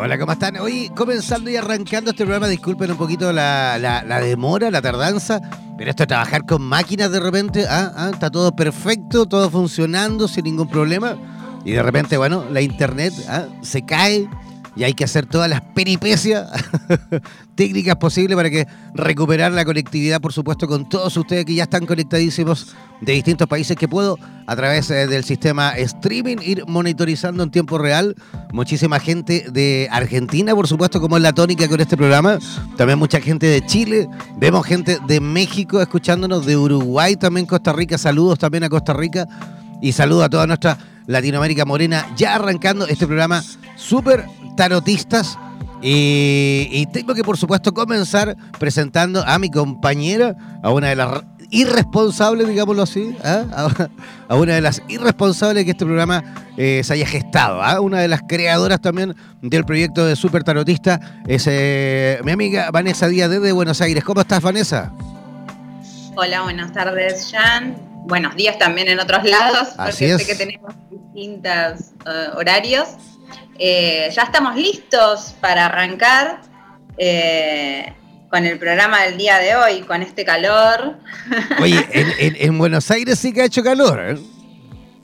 Hola, ¿cómo están? Hoy comenzando y arrancando este programa, disculpen un poquito la, demora, la tardanza, pero esto de trabajar con máquinas de repente, ah, ah, está todo perfecto, todo funcionando sin ningún problema, y de repente, bueno, la internet ah, se cae, y hay que hacer todas las peripecias técnicas posibles para que recuperar la conectividad, por supuesto, con todos ustedes que ya están conectadísimos de distintos países que puedo a través eh, del sistema streaming ir monitorizando en tiempo real. Muchísima gente de Argentina, por supuesto, como es la tónica con este programa. También mucha gente de Chile. Vemos gente de México escuchándonos, de Uruguay, también Costa Rica. Saludos también a Costa Rica. Y saludo a toda nuestra Latinoamérica Morena, ya arrancando este programa súper tarotistas. Y, tengo que, por supuesto, comenzar presentando a mi compañera, a una de las irresponsables, digámoslo así, ¿ah? a, una de las irresponsables que este programa eh, se haya gestado, ¿ah? una de las creadoras también del proyecto de Super Tarotista, es eh, mi amiga Vanessa Díaz desde Buenos Aires. ¿Cómo estás, Vanessa? Hola, buenas tardes, Jan. Buenos días también en otros lados, Así porque sé que tenemos distintos eh, horarios. Eh, ya estamos listos para arrancar eh, con el programa del día de hoy, con este calor. Oye, en, Buenos Aires sí que ha hecho calor. ¿eh?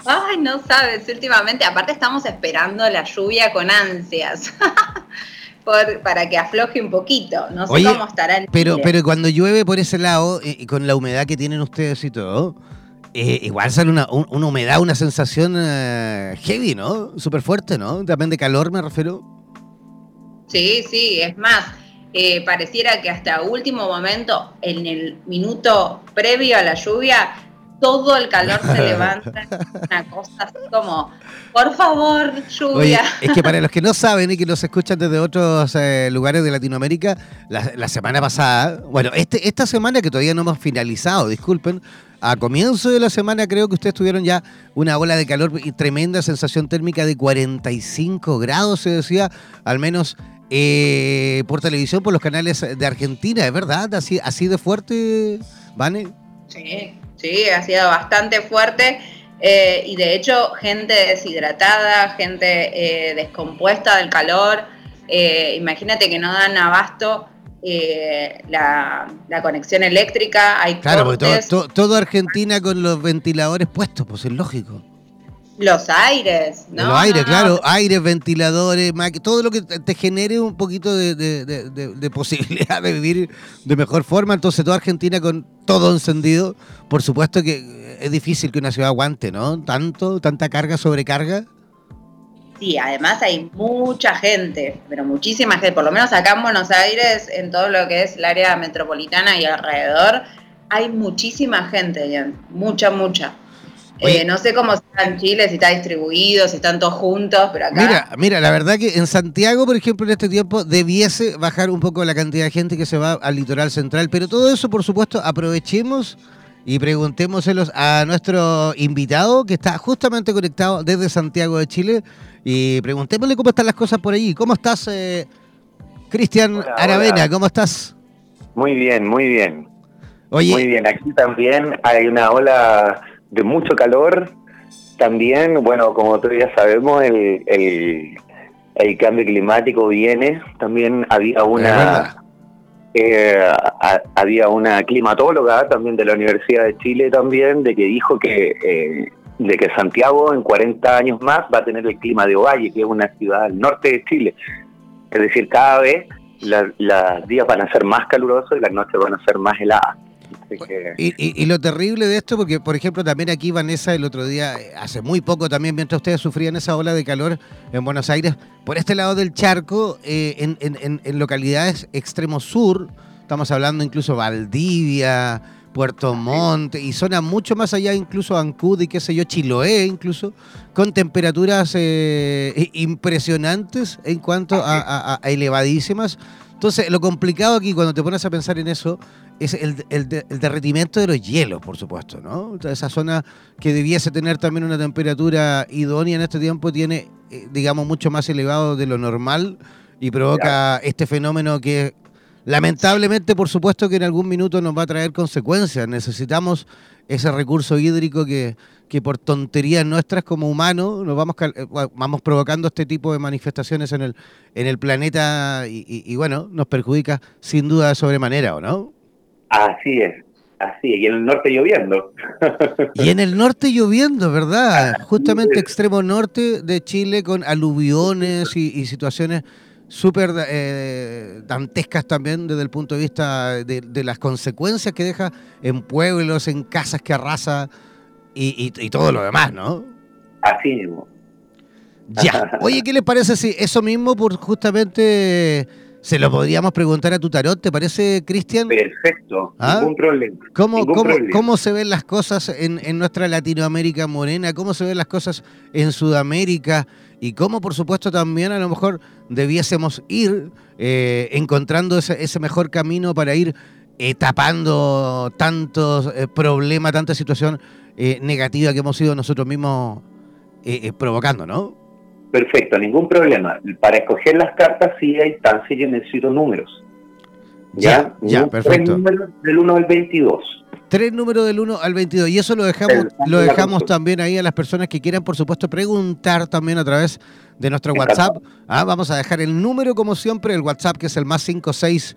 Ay, no sabes, últimamente, aparte estamos esperando la lluvia con ansias. para que afloje un poquito. No sé cómo estará en pero, pero cuando llueve por ese lado, y con la humedad que tienen ustedes y todo, eh, igual sale una, humedad, una sensación eh, heavy, ¿no? Súper fuerte, ¿no? También de calor me refiero. Sí, sí, es más, eh, pareciera que hasta último momento, en el minuto previo a la lluvia, todo el calor se levanta, una cosa así como, por favor, lluvia. es que para los que no saben y que nos escuchan desde otros lugares de Latinoamérica, la, semana pasada, bueno, este, esta semana que todavía no hemos finalizado, disculpen, a comienzo de la semana creo que ustedes tuvieron ya una ola de calor y tremenda sensación térmica de 45 grados, se decía, al menos eh, por televisión, por los canales de Argentina, ¿es verdad? ¿Así, así de fuerte, Vane? Sí, sí, ha sido bastante fuerte. Eh, y de hecho, gente deshidratada, gente eh, descompuesta del calor. imagínate que no dan abasto eh, la, conexión eléctrica, hay Claro, porque todo, Argentina con los ventiladores puestos, pues es lógico. Los aires, ¿no? Los aires, claro, aires, ventiladores, todo lo que te genere un poquito de, posibilidad de vivir de mejor forma. Entonces, toda Argentina con todo encendido, por supuesto que es difícil que una ciudad aguante, ¿no? Tanto, tanta carga, sobrecarga. Sí, además hay mucha gente, pero muchísima gente, por lo menos acá en Buenos Aires, en todo lo que es el área metropolitana y alrededor, hay muchísima gente, mucha, mucha. Eh, no sé cómo está en Chile, si está distribuido, si están todos juntos, pero acá... Mira, mira, la verdad que en Santiago, por ejemplo, en este tiempo debiese bajar un poco la cantidad de gente que se va al litoral central, pero todo eso, por supuesto, aprovechemos y preguntémoselos a nuestro invitado que está justamente conectado desde Santiago de Chile y preguntémosle cómo están las cosas por allí. ¿Cómo estás, eh, Cristian Aravena? ¿Cómo estás? Muy bien, muy bien. Oye, muy bien, aquí también hay una ola de mucho calor. También, bueno, como todos ya sabemos, el, el, el cambio climático viene. También había una eh, había una climatóloga también de la Universidad de Chile también, de que dijo que, eh, de que Santiago en 40 años más va a tener el clima de Ovalle, que es una ciudad al norte de Chile. Es decir, cada vez los días van a ser más calurosos y las noches van a ser más heladas. Y, lo terrible de esto, porque por ejemplo también aquí Vanessa el otro día, eh, hace muy poco también, mientras ustedes sufrían esa ola de calor en Buenos Aires, por este lado del charco, eh, en, localidades extremo sur, estamos hablando incluso Valdivia, Puerto Montt y zona mucho más allá, incluso Ancud y qué sé yo, Chiloé incluso, con temperaturas eh, impresionantes en cuanto a, elevadísimas. Entonces, lo complicado aquí cuando te pones a pensar en eso es el, el, derretimiento de los hielos, por supuesto, ¿no? esa zona que debiese tener también una temperatura idónea en este tiempo tiene, eh, digamos, mucho más elevado de lo normal y provoca este fenómeno que lamentablemente, por supuesto, que en algún minuto nos va a traer consecuencias. Necesitamos ese recurso hídrico que, que por tonterías nuestras como humanos nos vamos, eh, vamos provocando este tipo de manifestaciones en el, en el planeta y, y bueno, nos perjudica sin duda de sobremanera, ¿o no? Así es, así es. Y en el norte lloviendo. Y en el norte lloviendo, ¿verdad? Justamente extremo norte de Chile con aluviones y, situaciones súper eh, dantescas también desde el punto de vista de, las consecuencias que deja en pueblos, en casas que arrasa y, y todo lo demás, ¿no? Así mismo. Ya. Oye, ¿qué les parece si eso mismo por justamente se lo podríamos preguntar a tu tarot, ¿te parece, Cristian? Perfecto, ¿Ah? ningún problema. ¿Cómo, cómo, se ven las cosas en, nuestra Latinoamérica morena? ¿Cómo se ven las cosas en Sudamérica? Y cómo, por supuesto, también a lo mejor debiésemos ir eh, encontrando ese, mejor camino para ir eh, tapando tantos eh, problemas, tanta situación negativa que hemos ido nosotros mismos provocando, ¿no? Perfecto, ningún problema. Para escoger las cartas sí hay instancia y necesito números. ¿Ya? Ya, perfecto. Tres números del 1 al 22. Tres números del 1 al 22. Y eso lo dejamos, lo dejamos también ahí a las personas que quieran, por supuesto, preguntar también a través de nuestro WhatsApp. Ah, vamos a dejar el número, como siempre, el WhatsApp, que es el más 56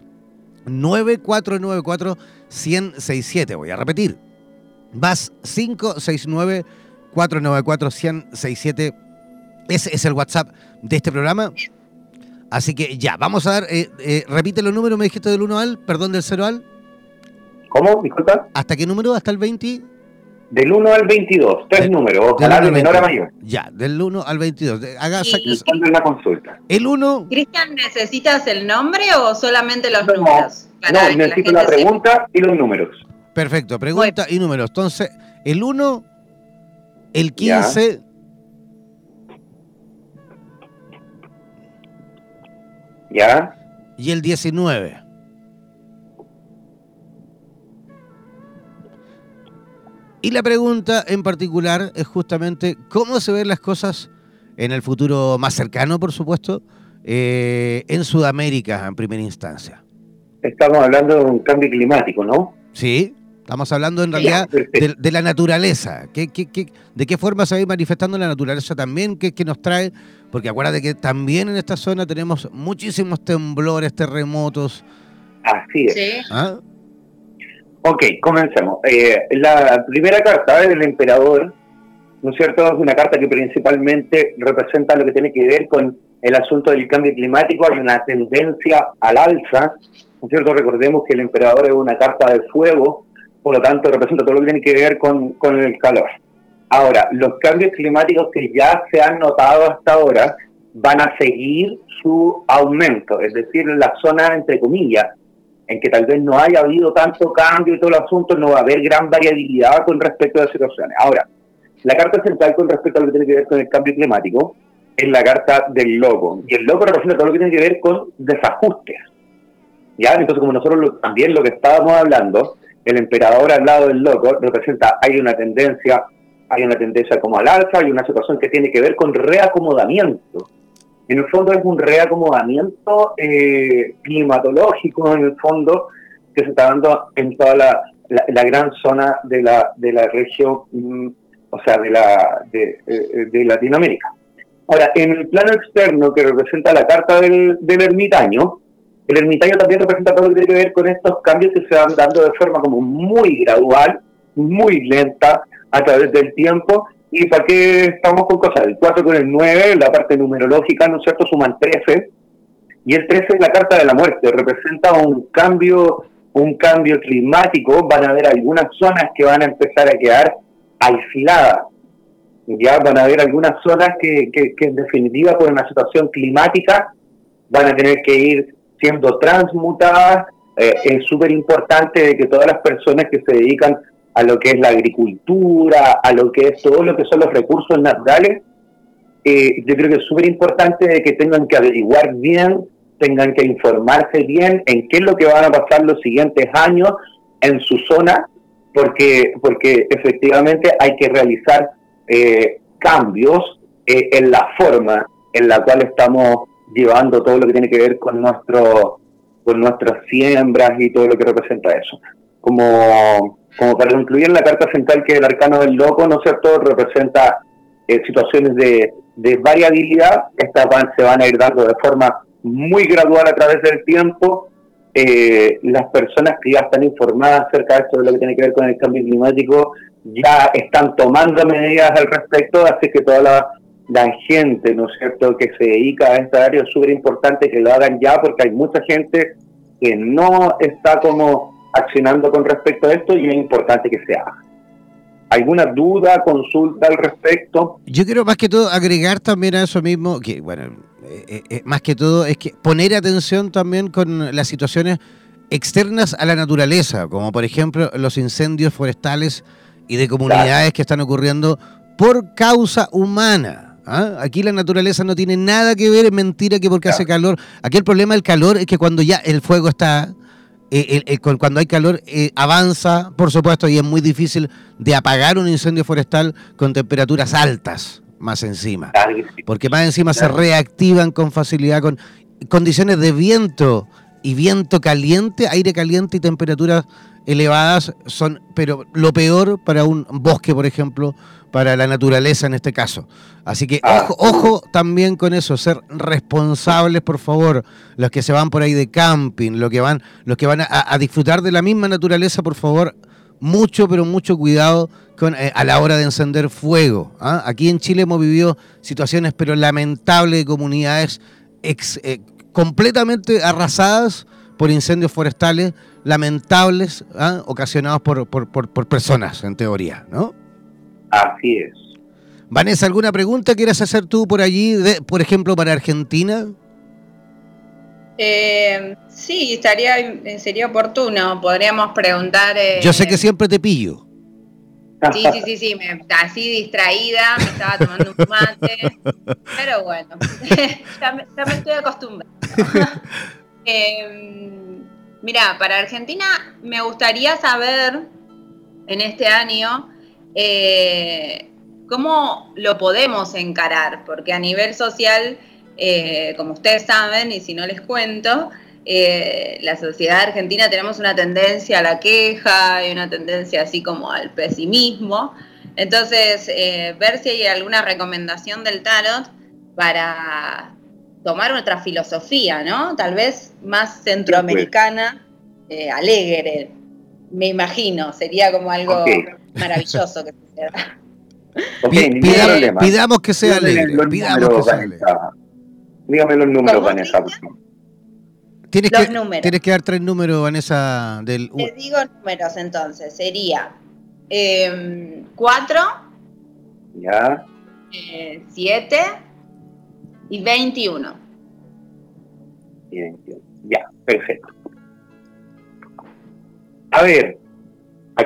9494 1067. Voy a repetir. Más 569 494 1067 ese es el WhatsApp de este programa. Así que ya, vamos a dar, eh, eh, repite los números, me dijiste del 1 al, perdón, del 0 al. ¿Cómo? Disculpa. ¿Hasta qué número? ¿Hasta el 20? Del 1 al 22, tres números, ojalá de menor a mayor. Ya, del 1 al 22. Haga y, la consulta. El 1. Cristian, ¿necesitas el nombre o solamente los números? no, necesito la, pregunta y los números. Perfecto, pregunta y números. Entonces, el 1, el 15, ¿Ya? Y el 19. Y la pregunta en particular es justamente cómo se ven las cosas en el futuro más cercano, por supuesto, eh, en Sudamérica en primera instancia. Estamos hablando de un cambio climático, ¿no? Sí, estamos hablando en realidad de, la naturaleza. ¿Qué, de qué forma se va a ir manifestando la naturaleza también? ¿Qué, qué nos trae porque acuérdate que también en esta zona tenemos muchísimos temblores, terremotos. Así es. ¿Ah? Ok, comencemos. Eh, la primera carta del emperador, ¿no es cierto? Es una carta que principalmente representa lo que tiene que ver con el asunto del cambio climático. Hay una tendencia al alza, ¿no es cierto? Recordemos que el emperador es una carta de fuego, por lo tanto representa todo lo que tiene que ver con, con el calor. Ahora, los cambios climáticos que ya se han notado hasta ahora van a seguir su aumento, es decir, la zona, entre comillas, en que tal vez no haya habido tanto cambio y todo el asunto, no va a haber gran variabilidad con respecto a las situaciones. Ahora, la carta central con respecto a lo que tiene que ver con el cambio climático es la carta del loco, y el loco representa todo lo que tiene que ver con desajustes. ¿Ya? Entonces, como nosotros también lo que estábamos hablando, el emperador al lado del loco representa, hay una tendencia hay una tendencia como al alza, hay una situación que tiene que ver con reacomodamiento. En el fondo es un reacomodamiento eh, climatológico, en el fondo, que se está dando en toda la, la, gran zona de la, de la región, mm, o sea, de, la, de, eh, de, Latinoamérica. Ahora, en el plano externo que representa la carta del, del ermitaño, el ermitaño también representa todo lo que tiene que ver con estos cambios que se van dando de forma como muy gradual, muy lenta, a través del tiempo. ¿Y para qué estamos con cosas? El 4 con el 9, la parte numerológica, ¿no es cierto? Suman 13. y el 13 es la carta de la muerte, representa un cambio, un cambio climático, van a haber algunas zonas que van a empezar a quedar aisladas, ya van a haber algunas zonas que, que, en definitiva por una situación climática van a tener que ir siendo transmutadas. Eh, es súper importante que todas las personas que se dedican a lo que es la agricultura, a lo que es todo lo que son los recursos naturales, eh, yo creo que es súper importante que tengan que averiguar bien, tengan que informarse bien en qué es lo que van a pasar los siguientes años en su zona, porque, porque efectivamente hay que realizar eh, cambios eh, en la forma en la cual estamos llevando todo lo que tiene que ver con nuestro con nuestras siembras y todo lo que representa eso. Como como para incluir en la carta central que el arcano del loco, ¿no es cierto?, representa eh, situaciones de, variabilidad, estas van, se van a ir dando de forma muy gradual a través del tiempo. Eh, las personas que ya están informadas acerca de esto, de lo que tiene que ver con el cambio climático, ya están tomando medidas al respecto, así que toda la, la gente, ¿no es cierto?, que se dedica a esta área es súper importante que lo hagan ya, porque hay mucha gente que no está como accionando con respecto a esto y es importante que se haga. ¿Alguna duda, consulta al respecto? Yo quiero más que todo agregar también a eso mismo, que bueno, eh, eh, eh, más que todo es que poner atención también con las situaciones externas a la naturaleza, como por ejemplo los incendios forestales y de comunidades que están ocurriendo por causa humana. ¿ah? Aquí la naturaleza no tiene nada que ver, es mentira que porque hace calor. Aquí el problema del calor es que cuando ya el fuego está, eh, cuando hay calor eh, avanza, por supuesto, y es muy difícil de apagar un incendio forestal con temperaturas altas más encima. Porque más encima se reactivan con facilidad, con condiciones de viento y viento caliente, aire caliente y temperaturas elevadas son, pero lo peor para un bosque, por ejemplo, para la naturaleza en este caso. Así que ah. ojo, ojo también con eso, ser responsables, por favor, los que se van por ahí de camping, los que van, los que van a, disfrutar de la misma naturaleza, por favor, mucho, pero mucho cuidado con, eh, a la hora de encender fuego. ¿ah? Aquí en Chile hemos vivido situaciones, pero lamentables de comunidades eh, completamente arrasadas por incendios forestales, lamentables, ¿ah? ocasionados por, por, por personas, en teoría, ¿no? Así es. Vanessa, ¿alguna pregunta quieras hacer tú por allí, por ejemplo, para Argentina? Eh, sí, estaría, sería oportuno. Podríamos preguntar. Eh, Yo sé que siempre te pillo. Sí, sí, sí, sí, así distraída, me estaba tomando un mate, pero bueno, ya, me, estoy acostumbrando. Em, mira, para Argentina me gustaría saber en este año eh, ¿cómo lo podemos encarar? Porque a nivel social, eh, como ustedes saben, y si no les cuento, eh, la sociedad argentina tenemos una tendencia a la queja y una tendencia así como al pesimismo. Entonces, ver si hay alguna recomendación del tarot para tomar otra filosofía, ¿no? Tal vez más centroamericana, alegre, me imagino, sería como algo maravilloso que suceda. Okay, pidamos, que sea alegre. Pidamos que sea alegre. Dígame los números, Vanessa, Tienes que, números. tienes que dar tres números, Vanessa. Del... Te digo números entonces. Sería 4, em, ya. 7 eh, y 21. Y 21. Ya, perfecto. A ver,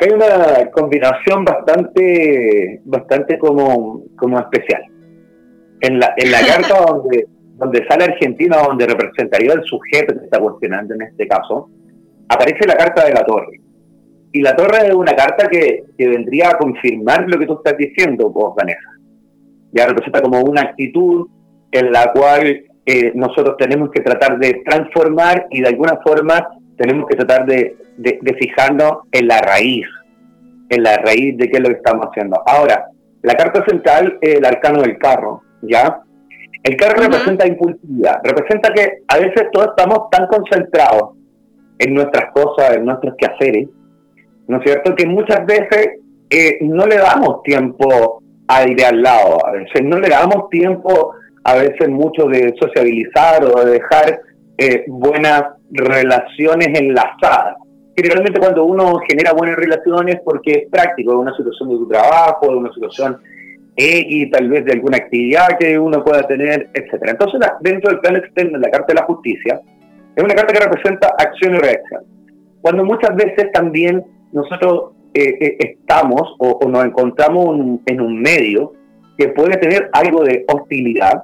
acá hay una combinación bastante, bastante como, como especial. En la, en la carta donde, donde sale Argentina, donde representaría el sujeto que está cuestionando en este caso, aparece la carta de la torre. Y la torre es una carta que, que vendría a confirmar lo que tú estás diciendo, vos, Vanessa. Ya representa como una actitud en la cual eh, nosotros tenemos que tratar de transformar y de alguna forma tenemos que tratar de, fijarnos en la raíz, en la raíz de qué es lo que estamos haciendo. Ahora, la carta central es el arcano del carro, ¿ya? El carro representa impulsividad, representa que a veces todos estamos tan concentrados en nuestras cosas, en nuestros quehaceres, ¿no es cierto? Que muchas veces eh, no le damos tiempo a ir al lado, a veces no le damos tiempo a veces mucho de sociabilizar o de dejar eh, buenas relaciones enlazadas. Generalmente cuando uno genera buenas relaciones porque es práctico, de una situación de tu trabajo, de una situación X, tal vez de alguna actividad que uno pueda tener, etcétera. Entonces, dentro del plan externo la Carta de la Justicia, es una carta que representa acción y reacción. Cuando muchas veces también nosotros eh, eh, estamos o, nos encontramos en un medio que puede tener algo de hostilidad,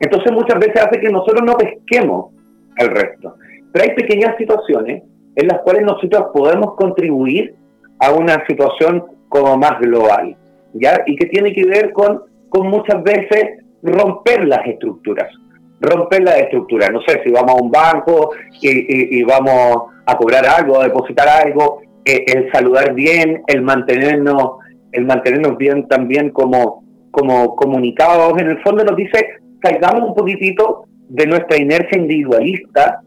entonces muchas veces hace que nosotros no pesquemos al resto. Pero hay pequeñas situaciones en las cuales nosotros podemos contribuir a una situación como más global, ¿ya? Y que tiene que ver con, con muchas veces romper las estructuras, romper las estructuras. No sé, si vamos a un banco y, vamos a cobrar algo, a depositar algo, eh, el saludar bien, el mantenernos, el mantenernos bien también como, como comunicados, en el fondo nos dice, salgamos un poquitito de nuestra inercia individualista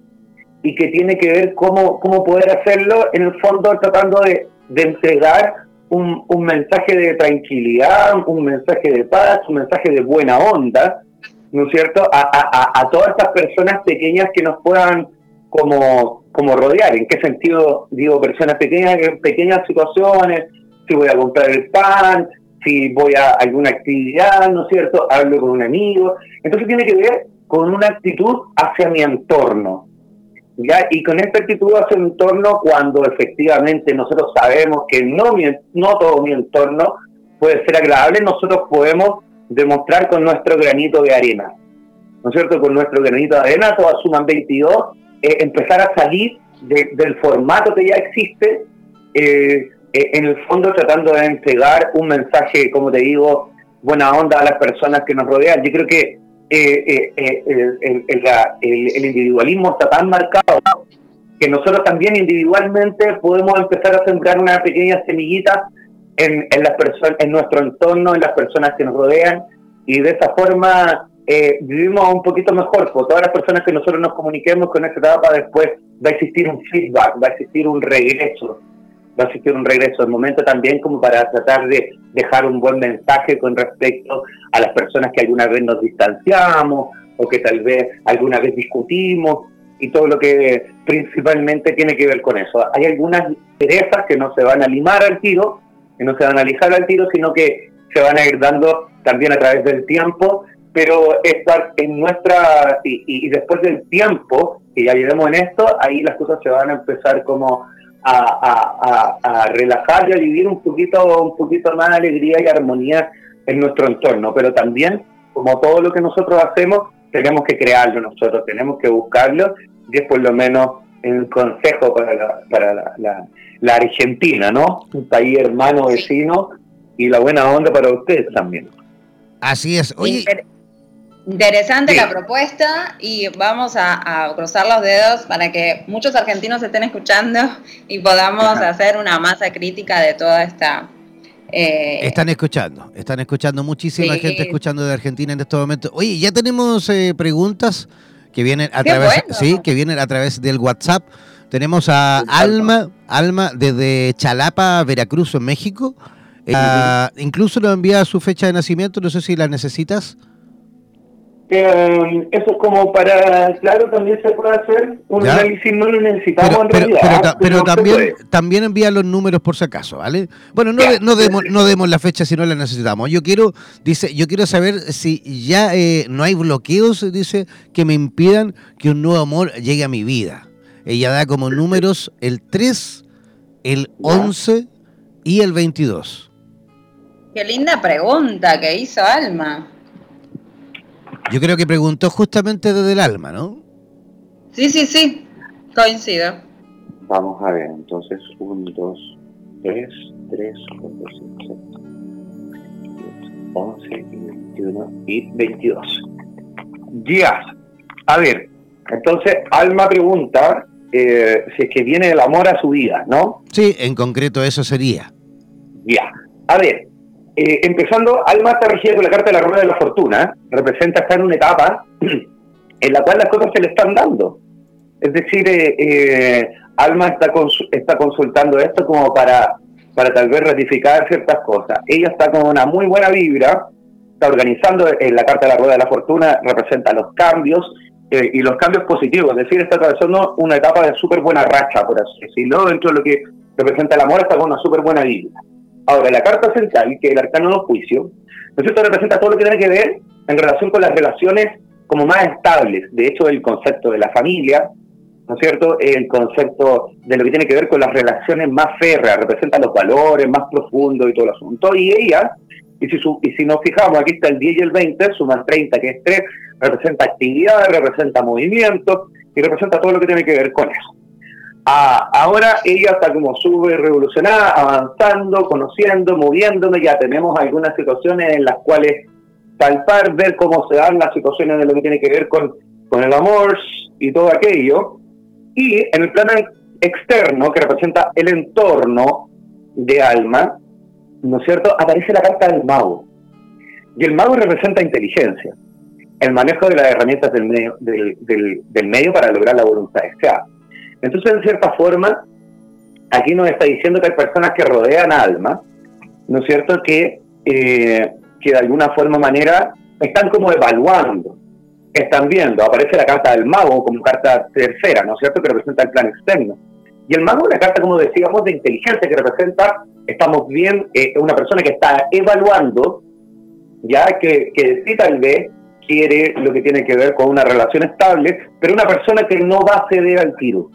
y que tiene que ver cómo, cómo poder hacerlo, en el fondo tratando de, entregar un, mensaje de tranquilidad, un mensaje de paz, un mensaje de buena onda, ¿no es cierto?, a, todas estas personas pequeñas que nos puedan como, como rodear. ¿En qué sentido digo personas pequeñas? En pequeñas situaciones, si voy a comprar el pan, si voy a alguna actividad, ¿no es cierto?, hablo con un amigo. Entonces tiene que ver con una actitud hacia mi entorno, y con esta actitud hacia el entorno, cuando efectivamente nosotros sabemos que no, no todo mi entorno puede ser agradable, nosotros podemos demostrar con nuestro granito de arena. ¿No es cierto? Con nuestro granito de arena, todas suman 22, eh, empezar a salir del formato que ya existe, eh, eh, en el fondo tratando de entregar un mensaje, como te digo, buena onda a las personas que nos rodean. Yo creo que eh, eh, eh, el, individualismo está tan marcado que nosotros también individualmente podemos empezar a sembrar una pequeña semillita en, las personas, en nuestro entorno, en las personas que nos rodean, y de esa forma vivimos un poquito mejor. Todas las personas que nosotros nos comuniquemos con esta etapa, después va a existir un feedback, va a existir un regreso va a existir un regreso. de momento también como para tratar de dejar un buen mensaje con respecto a las personas que alguna vez nos distanciamos o que tal vez alguna vez discutimos y todo lo que principalmente tiene que ver con eso. Hay algunas perezas que no se van a limar al tiro, que no se van a lijar al tiro, sino que se van a ir dando también a través del tiempo, pero estar en nuestra, y, y después del tiempo, que ya lleguemos en esto, ahí las cosas se van a empezar como a, relajar y a vivir un poquito, un poquito más de alegría y armonía en nuestro entorno. Pero también, como todo lo que nosotros hacemos, tenemos que crearlo nosotros, tenemos que buscarlo y es por lo menos el consejo para la, para la, Argentina, ¿no? Un país hermano, vecino y la buena onda para ustedes también. Así es. Oye, Interesante la propuesta y vamos a, cruzar los dedos para que muchos argentinos estén escuchando y podamos hacer una masa crítica de toda esta... Eh, están escuchando, están escuchando muchísima gente escuchando de Argentina en estos momentos. Oye, ya tenemos eh, preguntas que vienen a través, sí, que vienen a través del WhatsApp. Tenemos a Alma, Alma desde Chalapa, Veracruz, en México. Eh, incluso nos envía su fecha de nacimiento, no sé si la necesitas. Eh, eso como para, claro, también se puede hacer un análisis, no lo necesitamos pero, en realidad. Pero, también, también envía los números por si acaso, ¿vale? Bueno, no, no, demos, no demos la fecha si no la necesitamos. Yo quiero, dice, yo quiero saber si ya eh, no hay bloqueos, dice, que me impidan que un nuevo amor llegue a mi vida. Ella da como números el 3, el 11 y el 22. Qué linda pregunta que hizo Alma. Yo creo que preguntó justamente desde el alma, ¿no? Sí, sí, sí, coincido. Vamos a ver, entonces, 1, 2, 3, 3, 4, 5, 6, 11, 21 y 22. Ya, a ver, entonces Alma pregunta eh, si es que viene el amor a su vida, ¿no? Sí, en concreto eso sería. Ya, a ver, eh, empezando, Alma está con la carta de la rueda de la fortuna, representa estar en una etapa en la cual las cosas se le están dando. Es decir, eh, eh, Alma está, está consultando esto como para, para tal vez ratificar ciertas cosas. Ella está con una muy buena vibra, está organizando en la carta de la rueda de la fortuna, representa los cambios eh, y los cambios positivos. Es decir, está atravesando una etapa de súper buena racha, por así decirlo, dentro de lo que representa el amor, está con una súper buena vida. Ahora, la carta central, que es el arcano de juicio, ¿no es representa todo lo que tiene que ver en relación con las relaciones como más estables. De hecho, el concepto de la familia, ¿no es cierto? El concepto de lo que tiene que ver con las relaciones más férreas, representa los valores más profundos y todo el asunto. Y ella, y si, y si nos fijamos, aquí está el 10 y el 20, suman 30, que es 3, representa actividad, representa movimiento y representa todo lo que tiene que ver con eso. Ah, ahora ella está como sube revolucionada, avanzando, conociendo, moviéndome, ya tenemos algunas situaciones en las cuales palpar, ver cómo se dan las situaciones de lo que tiene que ver con, con el amor y todo aquello. Y en el plano externo, que representa el entorno de alma, ¿no es cierto? Aparece la carta del mago. Y el mago representa inteligencia, el manejo de las herramientas del medio, del, del, medio para lograr la voluntad deseada. Entonces, en cierta forma, aquí nos está diciendo que hay personas que rodean alma, ¿no es cierto? Que, eh, que de alguna forma manera están como evaluando, están viendo, aparece la carta del mago como carta tercera, ¿no es cierto? Que representa el plan externo. Y el mago es una carta, como decíamos, de inteligencia que representa, estamos bien, eh, una persona que está evaluando, ya que, que sí tal vez quiere lo que tiene que ver con una relación estable, pero una persona que no va a ceder al tiro.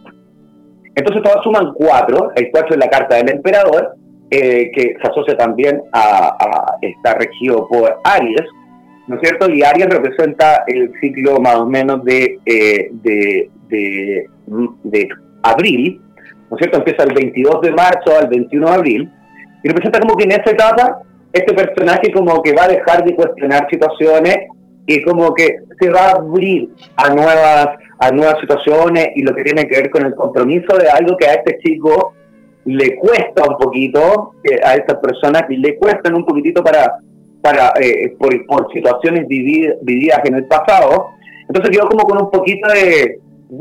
Entonces todas suman cuatro, el cuatro es la carta del emperador, eh, que se asocia también a, está regido por Aries, ¿no es cierto? Y Aries representa el ciclo más o menos de, eh, de, de, abril, ¿no es cierto? Empieza el 22 de marzo al 21 de abril, y representa como que en esa etapa este personaje como que va a dejar de cuestionar situaciones y como que se va a abrir a nuevas a nuevas situaciones y lo que tiene que ver con el compromiso de algo que a este chico le cuesta un poquito, a estas personas le cuestan un poquitito para, para eh, por, por, situaciones vividas en el pasado. Entonces quedó como con un poquito de,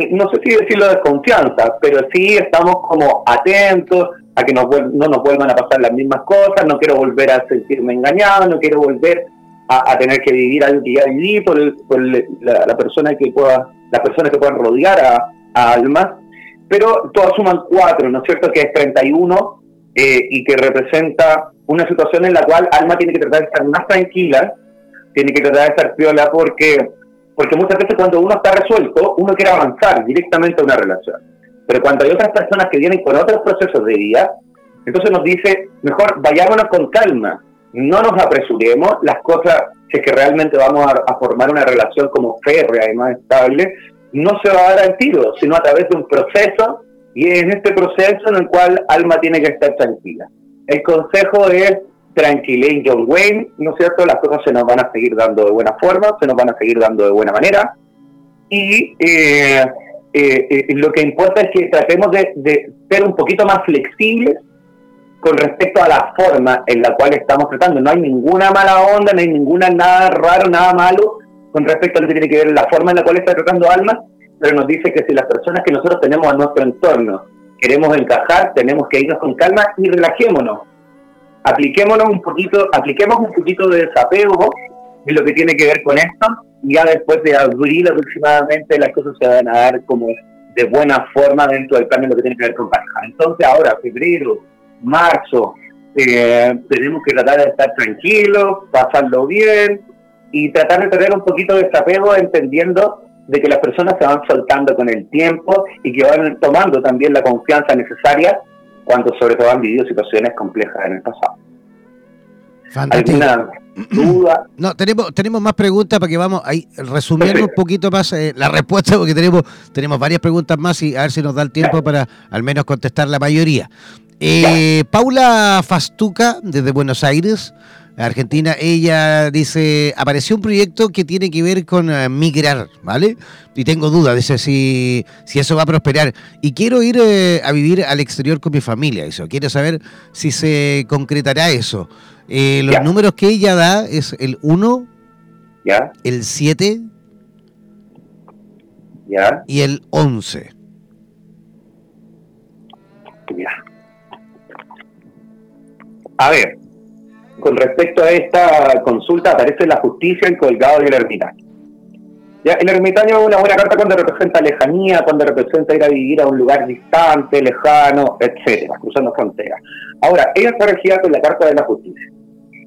no sé si decirlo de confianza, pero sí estamos como atentos a que no nos vuelvan a pasar las mismas cosas, no quiero volver a sentirme engañado, no quiero volver a, tener que vivir algo que ya viví por, la, persona que pueda, las personas que puedan rodear a, Alma, pero todas suman cuatro, ¿no es cierto? Que es 31 eh, y que representa una situación en la cual Alma tiene que tratar de estar más tranquila, tiene que tratar de estar piola porque, porque muchas veces cuando uno está resuelto, uno quiere avanzar directamente a una relación. Pero cuando hay otras personas que vienen con otros procesos de vida, entonces nos dice, mejor vayámonos con calma, no nos apresuremos, las cosas, si que realmente vamos a, formar una relación como férrea y más estable, no se va a dar al tiro, sino a través de un proceso, y es este proceso en el cual Alma tiene que estar tranquila. El consejo es tranquilé John Wayne, ¿no es cierto? Las cosas se nos van a seguir dando de buena forma, se nos van a seguir dando de buena manera, y eh, eh, eh, lo que importa es que tratemos de ser un poquito más flexibles con respecto a la forma en la cual estamos tratando. No hay ninguna mala onda, no hay ninguna nada raro, nada malo con respecto a lo que tiene que ver la forma en la cual está tratando Alma, pero nos dice que si las personas que nosotros tenemos a nuestro entorno queremos encajar, tenemos que irnos con calma y relajémonos. Apliquémonos un poquito, apliquemos un poquito de desapego en lo que tiene que ver con esto, y ya después de abril aproximadamente las cosas se van a dar como de buena forma dentro del cambio lo que tiene que ver con pareja. Entonces ahora, febrero, marzo, eh, tenemos que tratar de estar tranquilos, pasarlo bien y tratar de tener un poquito de desapego entendiendo de que las personas se van soltando con el tiempo y que van tomando también la confianza necesaria cuando sobre todo han vivido situaciones complejas en el pasado. ¿Alguna duda? No, tenemos, tenemos más preguntas para que vamos ahí resumiendo un poquito más eh, la respuesta, porque tenemos, tenemos varias preguntas más y a ver si nos da el tiempo para al menos contestar la mayoría. Eh, Paula Fastuca, desde Buenos Aires, Argentina, ella dice, apareció un proyecto que tiene que ver con eh, migrar, ¿vale? Y tengo dudas, dice, si, si eso va a prosperar. Y quiero ir eh, a vivir al exterior con mi familia, eso. Quiero saber si se concretará eso. los números que ella da es el 1, el 7 y el 11. A ver, con respecto a esta consulta aparece la justicia, el colgado y el ermitaño. El ermitaño es una buena carta cuando representa lejanía, cuando representa ir a vivir a un lugar distante, lejano, etcétera, cruzando fronteras. Ahora, ella está regida con la carta de la justicia.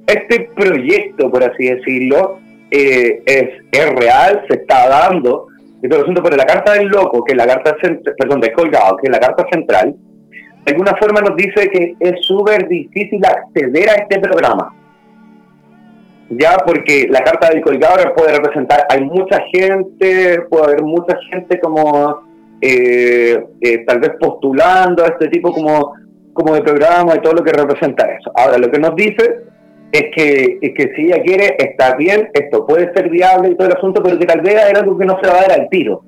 Este proyecto, por así decirlo, eh, es, es real, se está dando, pero la carta del loco, que es la carta, perdón, de colgado, que es la carta central, alguna forma nos dice que es súper difícil acceder a este programa. Ya, porque la carta del colgado puede representar, hay mucha gente, puede haber mucha gente como eh, eh, tal vez postulando a este tipo como, como de programa y todo lo que representa eso. Ahora, lo que nos dice es que, es que si ella quiere, está bien, esto puede ser viable y todo el asunto, pero que tal vez es algo que no se va a dar al tiro.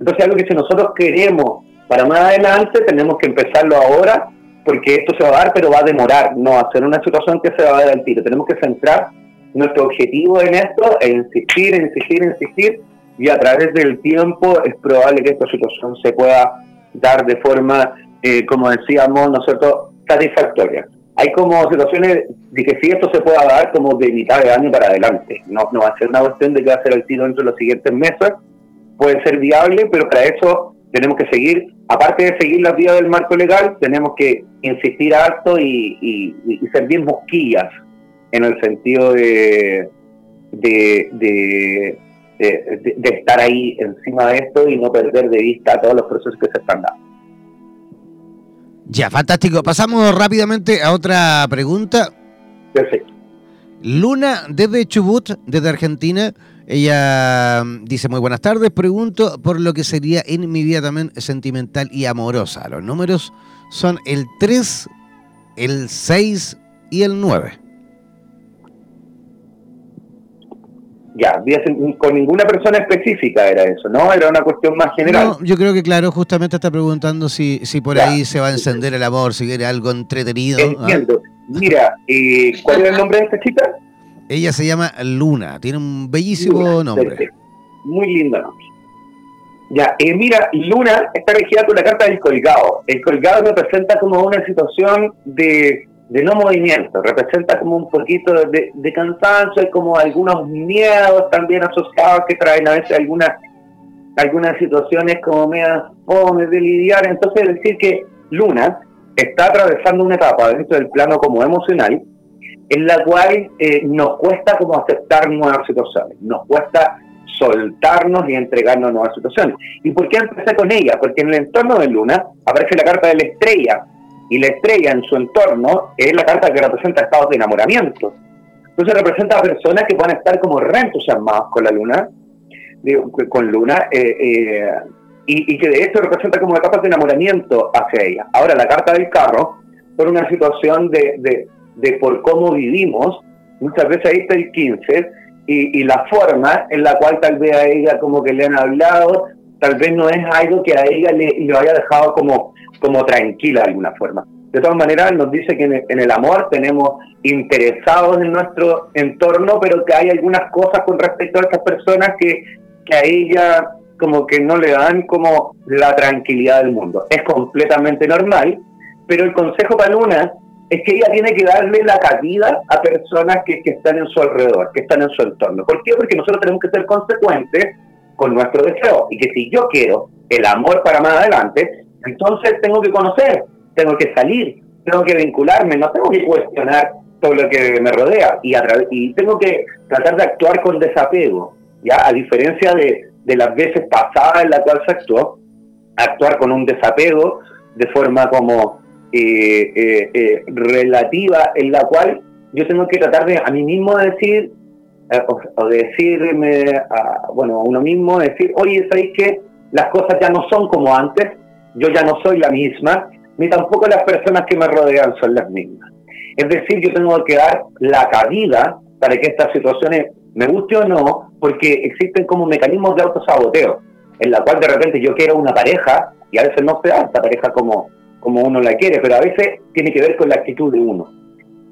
Entonces, algo que si nosotros queremos para más adelante, tenemos que empezarlo ahora, porque esto se va a dar, pero va a demorar, no va a ser una situación que se va a dar al tiro. Tenemos que centrar nuestro objetivo en esto e insistir, insistir, insistir, y a través del tiempo es probable que esta situación se pueda dar de forma, eh, como decíamos nosotros, satisfactoria hay como situaciones de que si esto se pueda dar como de mitad de año para adelante. No, no va a ser una cuestión de que va a ser el tiro dentro de los siguientes meses. Puede ser viable, pero para eso tenemos que seguir, aparte de seguir las vías del marco legal, tenemos que insistir harto y, y, ser bien mosquillas en el sentido de, de, de, de, estar ahí encima de esto y no perder de vista todos los procesos que se están dando. Ya, fantástico. Pasamos rápidamente a otra pregunta. Perfecto. Luna, desde Chubut, desde Argentina, ella mm, dice muy buenas tardes, pregunto por lo que sería en mi vida también sentimental y amorosa. Los números son el 3, el 6 y el 9. Ya, con ninguna persona específica era eso, ¿no? Era una cuestión más general. No, yo creo que claro, justamente está preguntando si, si por ahí se va a encender el amor, si quiere algo entretenido. ¿ah? Entiendo. Mira, eh, ¿cuál era el nombre de esta chica? Ella se llama Luna, tiene un bellísimo nombre. Muy lindo nombre. Ya, eh, mira, Luna está regida con la carta del colgado. El colgado representa como una situación de de no movimiento, representa como un poquito de, de cansancio, hay como algunos miedos también asociados que traen a veces algunas algunas situaciones como medias fomes de lidiar, entonces decir que Luna está atravesando una etapa dentro del plano como emocional en la cual eh, nos cuesta como aceptar nuevas situaciones, nos cuesta soltarnos y entregarnos nuevas situaciones. ¿Y por qué empecé con ella? Porque en el entorno de Luna aparece la carta de la estrella, y la estrella en su entorno es la carta que representa estados de enamoramiento. Entonces representa a personas que pueden estar como reentusiasmados con la luna, con luna, eh, eh, y, que de hecho representa como etapas de enamoramiento hacia ella. Ahora, la carta del carro, por una situación de, de, por cómo vivimos, muchas veces ahí está el 15, y, y, la forma en la cual tal vez a ella como que le han hablado, tal vez no es algo que a ella le, lo haya dejado como como tranquila de alguna forma. De todas maneras, nos dice que en el, amor tenemos interesados en nuestro entorno, pero que hay algunas cosas con respecto a estas personas que, que a ella como que no le dan como la tranquilidad del mundo. Es completamente normal, pero el consejo para Luna es que ella tiene que darle la cabida a personas que, están en su alrededor, que están en su entorno. ¿Por qué? Porque nosotros tenemos que ser consecuentes con nuestro deseo y que si yo quiero el amor para más adelante, entonces tengo que conocer, tengo que salir, tengo que vincularme, no tengo que cuestionar todo lo que me rodea y, y tengo que tratar de actuar con desapego, ¿ya? A diferencia de, de las veces pasadas en las cuales se actuó, actuar con un desapego de forma como eh, eh, eh, relativa en la cual yo tengo que tratar de a mí mismo decir o, decirme a, bueno a uno mismo decir oye sabéis que las cosas ya no son como antes yo ya no soy la misma, ni tampoco las personas que me rodean son las mismas. Es decir, yo tengo que dar la cabida para que estas situaciones me guste o no, porque existen como mecanismos de autosaboteo, en la cual de repente yo quiero una pareja y a veces no se da esta pareja como, como uno la quiere, pero a veces tiene que ver con la actitud de uno.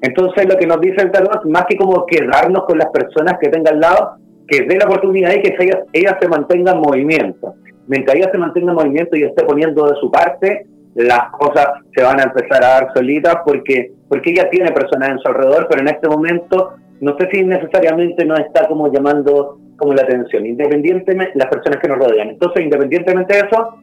Entonces lo que nos dice el tarot, más que como quedarnos con las personas que tenga al lado, que dé la oportunidad y que ellas, ellas se mantengan en movimiento mientras ella se mantenga en movimiento y esté poniendo de su parte, las cosas se van a empezar a dar solitas porque, porque ella tiene personas en su alrededor, pero en este momento no sé si necesariamente nos está como llamando como la atención, independientemente las personas que nos rodean. Entonces, independientemente de eso,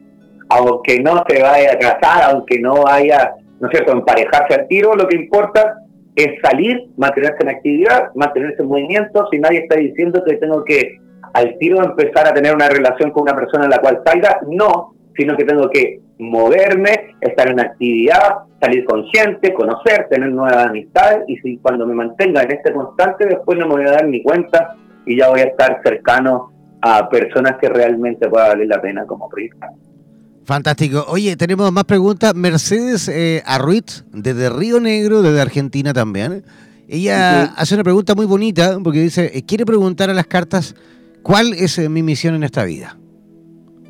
aunque no se vaya a casar, aunque no vaya, ¿no es cierto?, emparejarse al tiro, lo que importa es salir, mantenerse en actividad, mantenerse en movimiento, si nadie está diciendo que tengo que al tiro empezar a tener una relación con una persona en la cual salga, no, sino que tengo que moverme, estar en actividad, salir consciente, conocer, tener nuevas amistades y si cuando me mantenga en este constante después no me voy a dar ni cuenta y ya voy a estar cercano a personas que realmente pueda valer la pena como proyecto. Fantástico. Oye, tenemos más preguntas. Mercedes eh, Arruiz, desde Río Negro, desde Argentina también. Ella hace una pregunta muy bonita porque dice, eh, quiere preguntar a las cartas, ¿cuál es eh, mi misión en esta vida?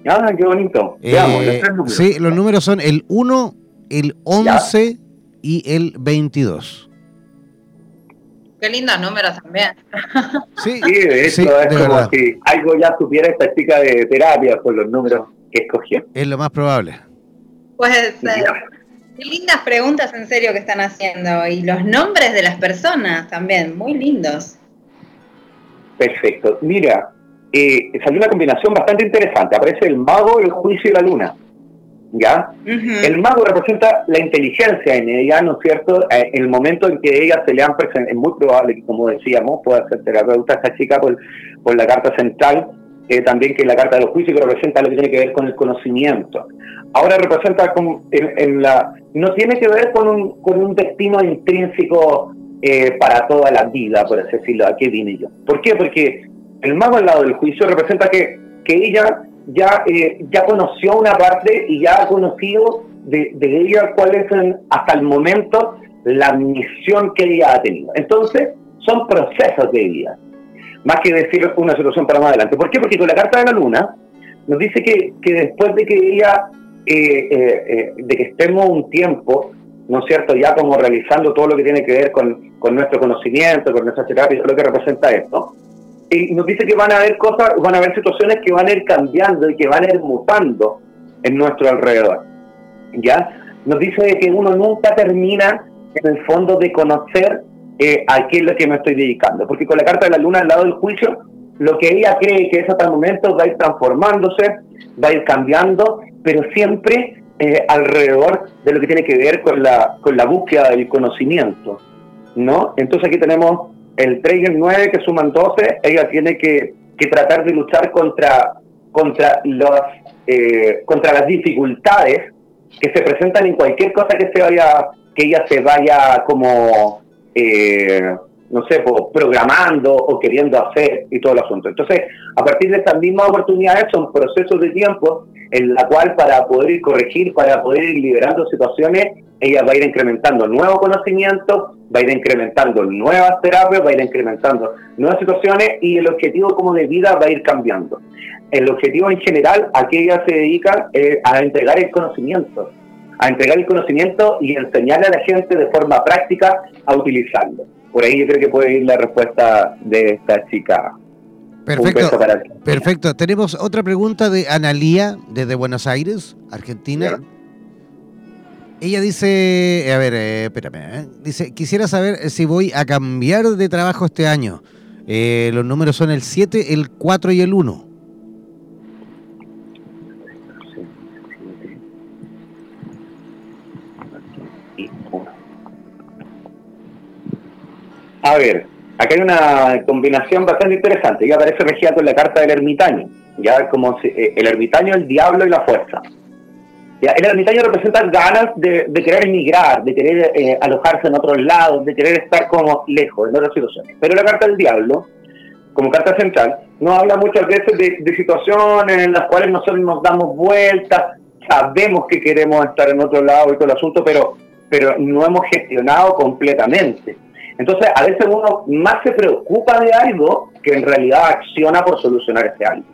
Ah, qué bonito. Veamos, los Sí, los números son el 1, el 11 y el 22. Qué lindos números también. Sí, sí de hecho es como si algo ya supiera esta chica de terapia con los números escogió. Es lo más probable. Pues qué lindas preguntas en serio que están haciendo y los nombres de las personas también, muy lindos. Perfecto. Mira, eh, salió una combinación bastante interesante. Aparece el mago, el juicio y la luna. ¿Ya? El mago representa la inteligencia en ella, ¿no es cierto? En eh, el momento en que ella se le han presentado, es muy probable que, como decíamos, pueda ser terapeuta esta chica por, por la carta central, eh, también que la carta de los juicios representa lo que tiene que ver con el conocimiento. Ahora representa en, la no tiene que ver con un, con un destino intrínseco eh, para toda la vida, por así decirlo, a qué vine yo. ¿Por qué? Porque el mago al lado del juicio representa que, que ella ya, eh, ya conoció una parte y ya ha conocido de, de ella cuál es hasta el momento la misión que ella ha tenido. Entonces, son procesos de vida más que decir una solución para más adelante. ¿Por qué? Porque con la carta de la luna nos dice que, que después de que ella, eh, eh, eh, de que estemos un tiempo, ¿no es cierto?, ya como realizando todo lo que tiene que ver con, con nuestro conocimiento, con nuestra terapia, lo que representa esto, y nos dice que van a haber cosas, van a haber situaciones que van a ir cambiando y que van a ir mutando en nuestro alrededor. ¿Ya? Nos dice que uno nunca termina en el fondo de conocer eh, es lo que me estoy dedicando. Porque con la carta de la luna al lado del juicio, lo que ella cree que es hasta el momento va a ir transformándose, va a ir cambiando, pero siempre eh, alrededor de lo que tiene que ver con la, con la búsqueda del conocimiento. ¿no? Entonces aquí tenemos el 3 y el 9 que suman 12, ella tiene que, que tratar de luchar contra, contra, los, eh, contra las dificultades que se presentan en cualquier cosa que se vaya que ella se vaya como eh, no sé, programando o queriendo hacer y todo el asunto. Entonces, a partir de estas mismas oportunidades son procesos de tiempo en la cual para poder ir corregir, para poder ir liberando situaciones, ella va a ir incrementando nuevos conocimientos, va a ir incrementando nuevas terapias, va a ir incrementando nuevas situaciones y el objetivo como de vida va a ir cambiando. El objetivo en general a que ella se dedica es a entregar el conocimiento a entregar el conocimiento y enseñarle a la gente de forma práctica a utilizarlo. Por ahí yo creo que puede ir la respuesta de esta chica. Perfecto. Perfecto. Tenemos otra pregunta de Analía desde Buenos Aires, Argentina. Ella dice, a ver, eh, espérame, eh, dice, quisiera saber si voy a cambiar de trabajo este año. Eh, los números son el 7, el 4 y el 1. A ver, acá hay una combinación bastante interesante. Ya aparece regida con la carta del ermitaño. Ya como eh, el ermitaño, el diablo y la fuerza. El ermitaño representa ganas de, querer emigrar, de querer eh, alojarse en otros lados, de querer estar como lejos, en otras situaciones. Pero la carta del diablo, como carta central, nos habla muchas veces de, situaciones en las cuales nosotros nos damos vueltas, sabemos que queremos estar en otro lado y todo el asunto, pero, pero no hemos gestionado completamente. Entonces, a veces uno más se preocupa de algo que en realidad acciona por solucionar ese algo.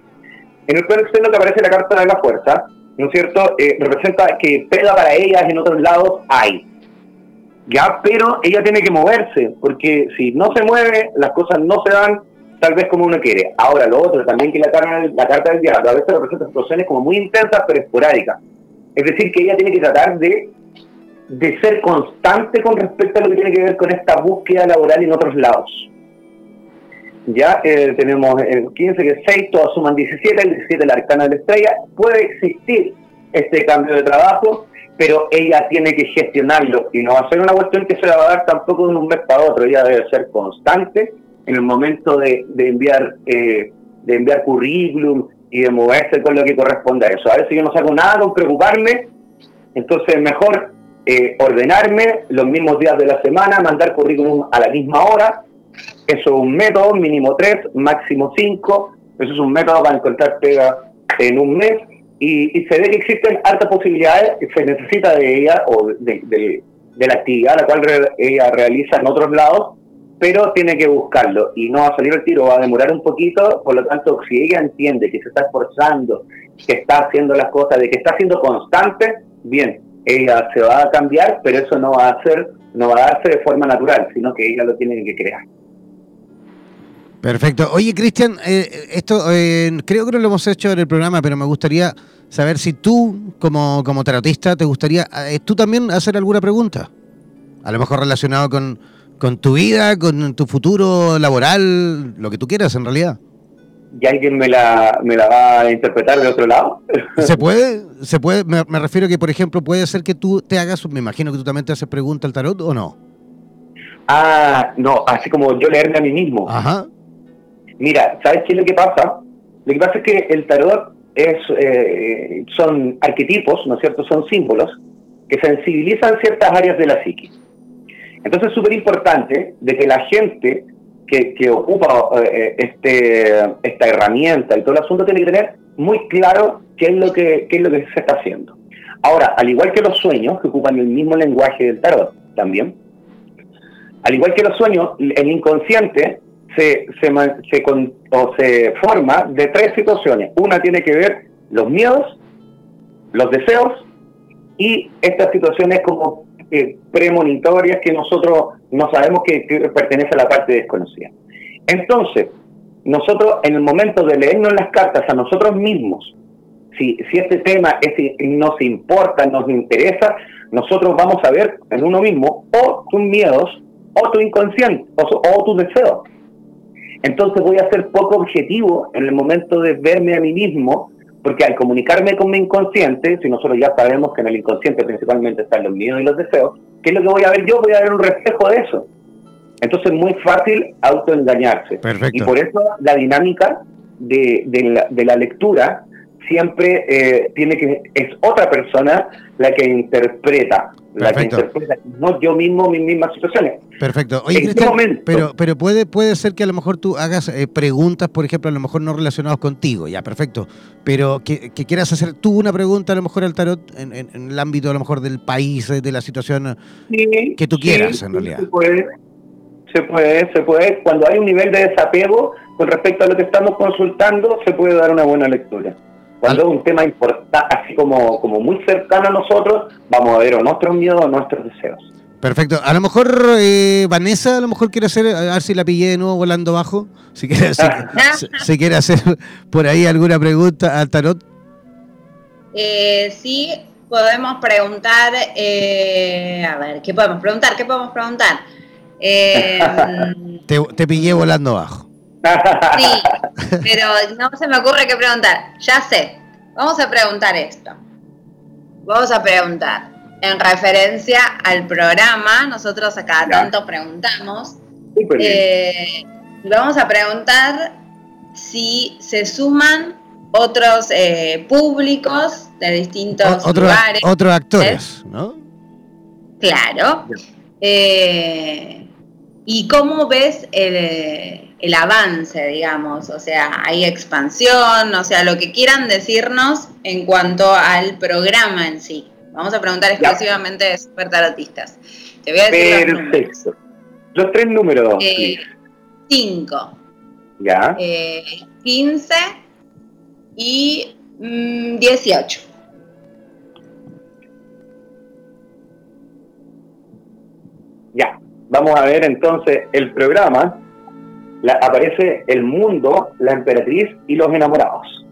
En el plano externo que aparece la carta de la fuerza, ¿no es cierto? Eh, representa que pega para ellas en otros lados hay. Ya, pero ella tiene que moverse, porque si no se mueve, las cosas no se dan tal vez como uno quiere. Ahora, lo otro también que la, la carta del diablo a veces representa situaciones como muy intensas pero esporádicas. Es decir, que ella tiene que tratar de de ser constante con respecto a lo que tiene que ver con esta búsqueda laboral en otros lados. ya eh, tenemos el 15 que es 6, todos suman 17, el 17 la arcana de la estrella, puede existir este cambio de trabajo, pero ella tiene que gestionarlo y no va a ser una cuestión que se la va a dar tampoco de un mes para otro, ella debe ser constante en el momento de, enviar eh, de enviar currículum y de moverse con lo que corresponde a eso. A veces yo no saco nada con preocuparme, entonces mejor eh, ordenarme los mismos días de la semana, mandar currículum a la misma hora. Eso es un método, mínimo tres, máximo cinco. Eso es un método para encontrar pega en un mes. Y, se ve que existen altas posibilidades, se necesita de ella o de, de la actividad la cual ella realiza en otros lados pero tiene que buscarlo y no va a salir el tiro, va a demorar un poquito, por lo tanto, si ella entiende que se está esforzando, que está haciendo las cosas, de que está siendo constante, bien, ella se va a cambiar, pero eso no va a ser, no va a darse de forma natural, sino que ella lo tiene que crear. Perfecto. Oye, Cristian, eh, esto eh, creo que no lo hemos hecho en el programa, pero me gustaría saber si tú, como, como tarotista, te gustaría eh, tú también hacer alguna pregunta. A lo mejor relacionado con, con tu vida, con tu futuro laboral, lo que tú quieras en realidad. ¿Y alguien me la, me la va a interpretar de otro lado? ¿Se puede? ¿Se puede? Me, refiero que, por ejemplo, puede ser que tú te hagas, me imagino que tú también te haces pregunta al tarot o no. Ah, no, así como yo leerme a mí mismo. Ajá. Mira, ¿sabes qué es lo que pasa? Lo que pasa es que el tarot es, eh, son arquetipos, ¿no es cierto? Son símbolos que sensibilizan ciertas áreas de la psiquis. Entonces es súper importante de que la gente que, que ocupa eh, este, esta herramienta y todo el asunto tiene que tener muy claro qué es, lo que, qué es lo que se está haciendo. Ahora, al igual que los sueños, que ocupan el mismo lenguaje del tarot también, al igual que los sueños, el inconsciente se, se, se, o se forma de tres situaciones. Una tiene que ver los miedos, los deseos y estas situaciones como eh, premonitorias que nosotros no sabemos que, pertenece a la parte desconocida. Entonces, nosotros en el momento de leernos las cartas a nosotros mismos, si, si este tema es, nos importa, nos interesa, nosotros vamos a ver en uno mismo o tus miedos, o tu inconsciente, o, o tus deseos. Entonces voy a ser poco objetivo en el momento de verme a mí mismo porque al comunicarme con mi inconsciente, si nosotros ya sabemos que en el inconsciente principalmente están los miedos y los deseos, ¿qué es lo que voy a ver yo? Voy a ver un reflejo de eso. Entonces es muy fácil autoengañarse. Y por eso la dinámica de, de, la, lectura siempre eh, tiene que es otra persona la que interpreta la que interpreta, no yo mismo mis mismas situaciones. Perfecto. Oye, Cristian, pero, pero puede, puede ser que a lo mejor tú hagas eh, preguntas, por ejemplo, a lo mejor no relacionadas contigo, ya, perfecto. Pero que, quieras hacer tú una pregunta a lo mejor al tarot en, el ámbito a lo mejor del país, eh, de la situación que tú quieras, en realidad. Se puede, se puede, se puede. Cuando hay un nivel de desapego con respecto a lo que estamos consultando, se puede dar una buena lectura. Cuando es un tema importante, así como, como muy cercano a nosotros, vamos a ver o nuestros miedos o nuestros deseos. Perfecto. A lo mejor eh, Vanessa, a lo mejor quiere hacer, a ver si la pillé de nuevo volando bajo. Si quiere, si, quiere hacer por ahí alguna pregunta al tarot. Eh, sí, podemos preguntar. Eh, a ver, ¿qué podemos preguntar? ¿Qué podemos preguntar? Eh, te, te pillé volando bajo. Sí, pero no se me ocurre qué preguntar. Ya sé. Vamos a preguntar esto. Vamos a preguntar. En referencia al programa, nosotros acá tanto preguntamos. Eh, vamos a preguntar si se suman otros eh, públicos de distintos lugares. Otros actores, ¿no? Claro. Eh, ¿Y cómo ves el, el avance, digamos, o sea, hay expansión, o sea, lo que quieran decirnos en cuanto al programa en sí. Vamos a preguntar exclusivamente de supertarotistas. Te voy a decir Perfecto. Los, tres números. Eh, cinco. Ya. Eh, 15 y 18. Mm, ya. Vamos a ver entonces el programa aparece el mundo, la emperatriz y los enamorados.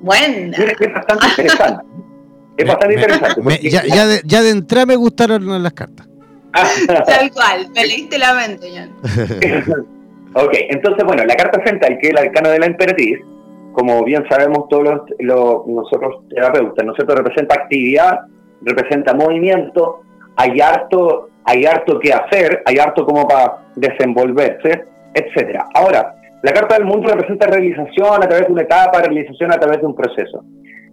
Bueno. Es bastante interesante. es bastante interesante. ya, ya, de, ya de entrada me gustaron las cartas. Tal cual, me leíste la mente, Jan. Ok, entonces, bueno, la carta central, que es el arcano de la emperatriz, como bien sabemos todos los, nosotros terapeutas, ¿no es cierto? Representa actividad, representa movimiento, hay harto, hay harto que hacer, hay harto como para desenvolverse, etcétera. Ahora, la carta del mundo representa realización a través de una etapa, realización a través de un proceso.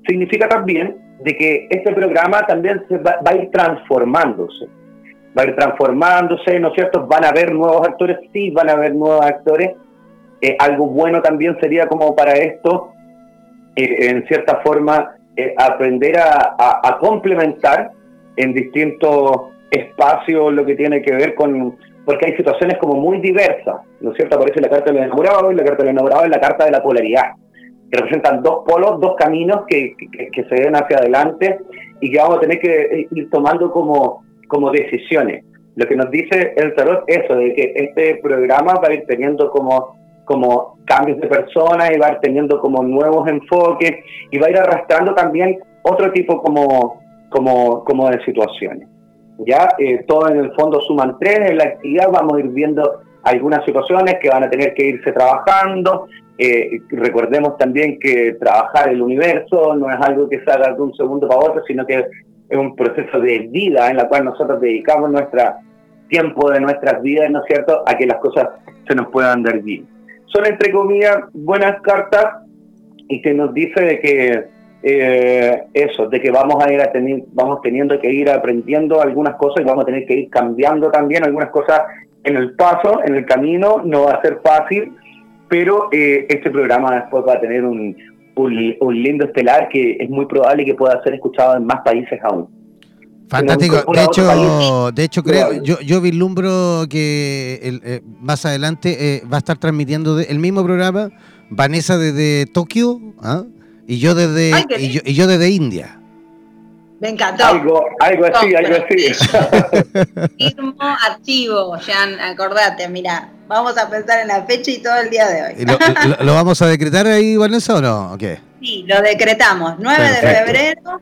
Significa también de que este programa también se va, a ir transformándose. Va a ir transformándose, ¿no es cierto? Van a haber nuevos actores, sí, van a haber nuevos actores. Eh, algo bueno también sería como para esto, eh, en cierta forma, eh, aprender a, a complementar en distintos espacios lo que tiene que ver con, porque hay situaciones como muy diversas, ¿no es cierto? Aparece la carta del enamorado y la carta del enamorado es la carta de la polaridad representan dos polos, dos caminos que, que, se ven hacia adelante y que vamos a tener que ir tomando como, como decisiones. Lo que nos dice el tarot es eso, de que este programa va a ir teniendo como, como cambios de personas y va a ir teniendo como nuevos enfoques y va a ir arrastrando también otro tipo como, como, como de situaciones. Ya eh, todo en el fondo suman tres en la actividad, vamos a ir viendo algunas situaciones que van a tener que irse trabajando, eh, recordemos también que trabajar el universo no es algo que se haga de un segundo para otro, sino que es un proceso de vida en la cual nosotros dedicamos nuestro tiempo de nuestras vidas, ¿no es cierto?, a que las cosas se nos puedan dar bien. Son, entre comillas, buenas cartas y que nos dice que eh, eso, de que vamos a ir a tener, vamos teniendo que ir aprendiendo algunas cosas y vamos a tener que ir cambiando también algunas cosas en el paso, en el camino, no va a ser fácil, pero eh, este programa después va a tener un, un, lindo estelar que es muy probable que pueda ser escuchado en más países aún. Fantástico. De hecho, de hecho creo, yo, yo vislumbro que eh, más adelante eh, va a estar transmitiendo el mismo programa Vanessa desde Tokio ¿ah? Y yo desde y yo desde India. Me encantó. Algo, algo así, algo así. Firmo activo, Jan, acordate, mira, vamos a pensar en la fecha y todo el día de hoy. ¿Lo, vamos a decretar ahí, Vanessa, o no? ¿O Sí, lo decretamos. 9 de febrero,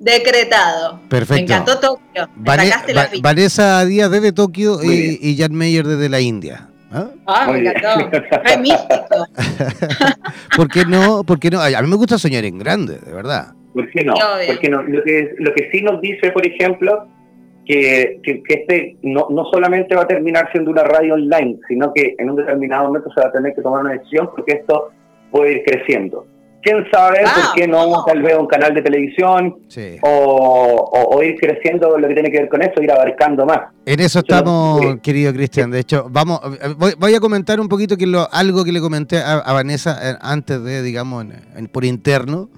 decretado. Perfecto. Me encantó Tokio. Vanessa Díaz desde Tokio y, y, Jan Meyer desde la India. ¿Ah? ah me encantó. Místico. ¿Por qué no? ¿Por qué no? A mí me gusta soñar en grande, de verdad. ¿Por qué no? Porque no, lo, que, lo que sí nos dice, por ejemplo, que, que, este no, no solamente va a terminar siendo una radio online, sino que en un determinado momento se va a tener que tomar una decisión porque esto puede ir creciendo. ¿Quién sabe por ah, qué no tal vez un canal de televisión o, o, ir creciendo lo que tiene que ver con eso, ir abarcando más? En eso estamos, querido Cristian. De hecho, vamos, voy, a comentar un poquito que lo, algo que le comenté a, Vanessa eh, antes de, digamos, por interno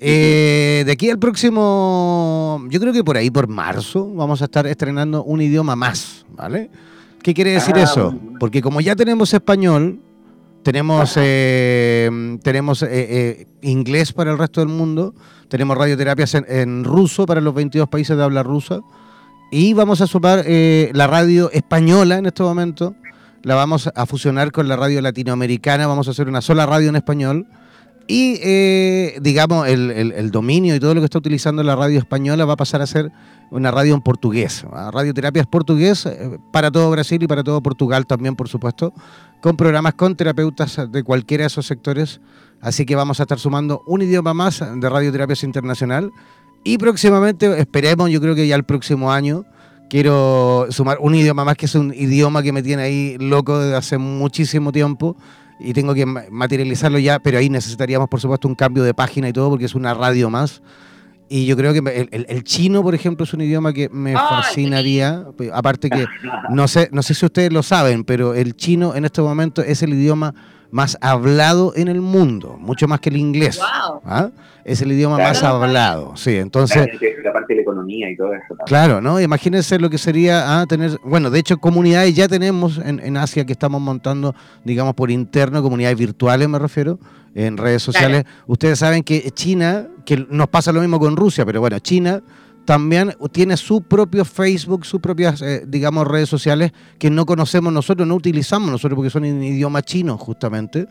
eh, de aquí al próximo, yo creo que por ahí, por marzo, vamos a estar estrenando un idioma más, ¿vale? ¿Qué quiere decir ah, eso? Porque como ya tenemos español, tenemos, eh, tenemos eh, inglés para el resto del mundo, tenemos radioterapias en, ruso para los 22 países de habla rusa, y vamos a sumar la radio española en este momento, la vamos a fusionar con la radio latinoamericana, vamos a hacer una sola radio en español. Y, eh, digamos, el, dominio y todo lo que está utilizando la radio española va a pasar a ser una radio en portugués. Radioterapia es portugués eh, para todo Brasil y para todo Portugal también, por supuesto, con programas con terapeutas de cualquiera de esos sectores. Así que vamos a estar sumando un idioma más de Radioterapias Internacional. Y próximamente, esperemos, yo creo que ya el próximo año, quiero sumar un idioma más, que es un idioma que me tiene ahí loco desde hace muchísimo tiempo y tengo que materializarlo ya, pero ahí necesitaríamos, por supuesto, un cambio de página y todo, porque es una radio más. Y yo creo que el, chino, por ejemplo, es un idioma que me fascinaría. Aparte que, no sé, no sé si ustedes lo saben, pero el chino en este momento es el idioma más hablado en el mundo, mucho más que el inglés. ¿ah? Es el idioma más hablado, sí. Entonces, la parte de la economía y todo eso. Claro, ¿no? Imagínense lo que sería ¿ah? tener, bueno, de hecho, comunidades ya tenemos en, en, Asia que estamos montando, digamos, por interno, comunidades virtuales, me refiero, en redes sociales. Ustedes saben que China, que nos pasa lo mismo con Rusia, pero bueno, China también tiene su propio Facebook, sus propias, eh, digamos, redes sociales que no conocemos nosotros, no utilizamos nosotros porque son en idioma chino, justamente.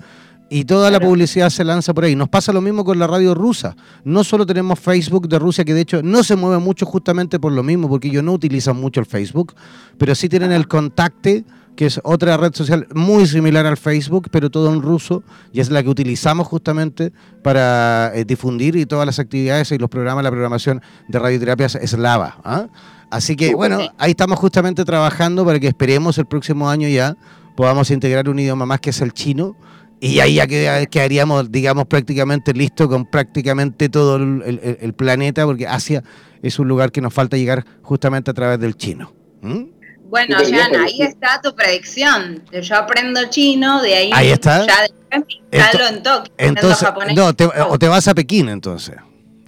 Y toda la publicidad se lanza por ahí. Nos pasa lo mismo con la radio rusa. No solo tenemos Facebook de Rusia, que de hecho no se mueve mucho justamente por lo mismo, porque ellos no utilizan mucho el Facebook, pero sí tienen el Contacte, que es otra red social muy similar al Facebook, pero todo en ruso, y es la que utilizamos justamente para eh, difundir y todas las actividades y los programas, la programación de radioterapias eslava. ¿ah? Así que bueno, ahí estamos justamente trabajando para que esperemos el próximo año ya podamos integrar un idioma más que es el chino y ahí ya quedaríamos, digamos, prácticamente listos con prácticamente todo el, planeta, porque Asia es un lugar que nos falta llegar justamente a través del chino. Bueno, Jan, ahí está tu predicción. Yo aprendo chino, de ahí, ahí está. ya instalo en Tokio. Entonces, no, o te vas a Pekín entonces.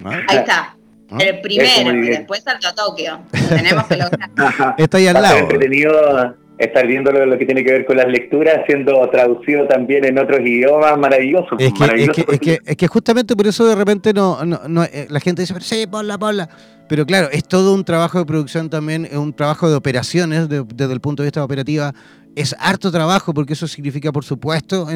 Ahí está. El primero, y después salto a Tokio. Tenemos que lograr. está ahí al lado estar viendo lo, que tiene que ver con las lecturas, siendo traducido también en otros idiomas, maravilloso. Es que, es que, justamente por eso de repente no, no, eh, la gente dice, sí, ponla, ponla. Pero claro, es todo un trabajo de producción también, es un trabajo de operaciones desde el punto de vista operativa. Es harto trabajo porque eso significa, por supuesto,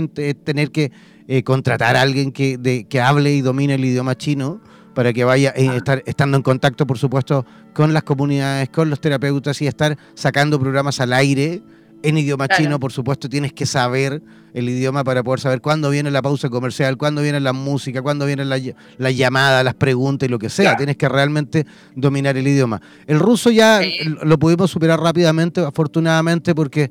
tener que eh, contratar a alguien que, de, que hable y domine el idioma chino para que vaya eh, estar estando en contacto, por supuesto, con las comunidades, con los terapeutas y estar sacando programas al aire en idioma chino, por supuesto, tienes que saber el idioma para poder saber cuándo viene la pausa comercial, cuándo viene la música, cuándo viene la, la llamada, las preguntas y lo que sea. Tienes que realmente dominar el idioma. El ruso ya lo pudimos superar rápidamente, afortunadamente, porque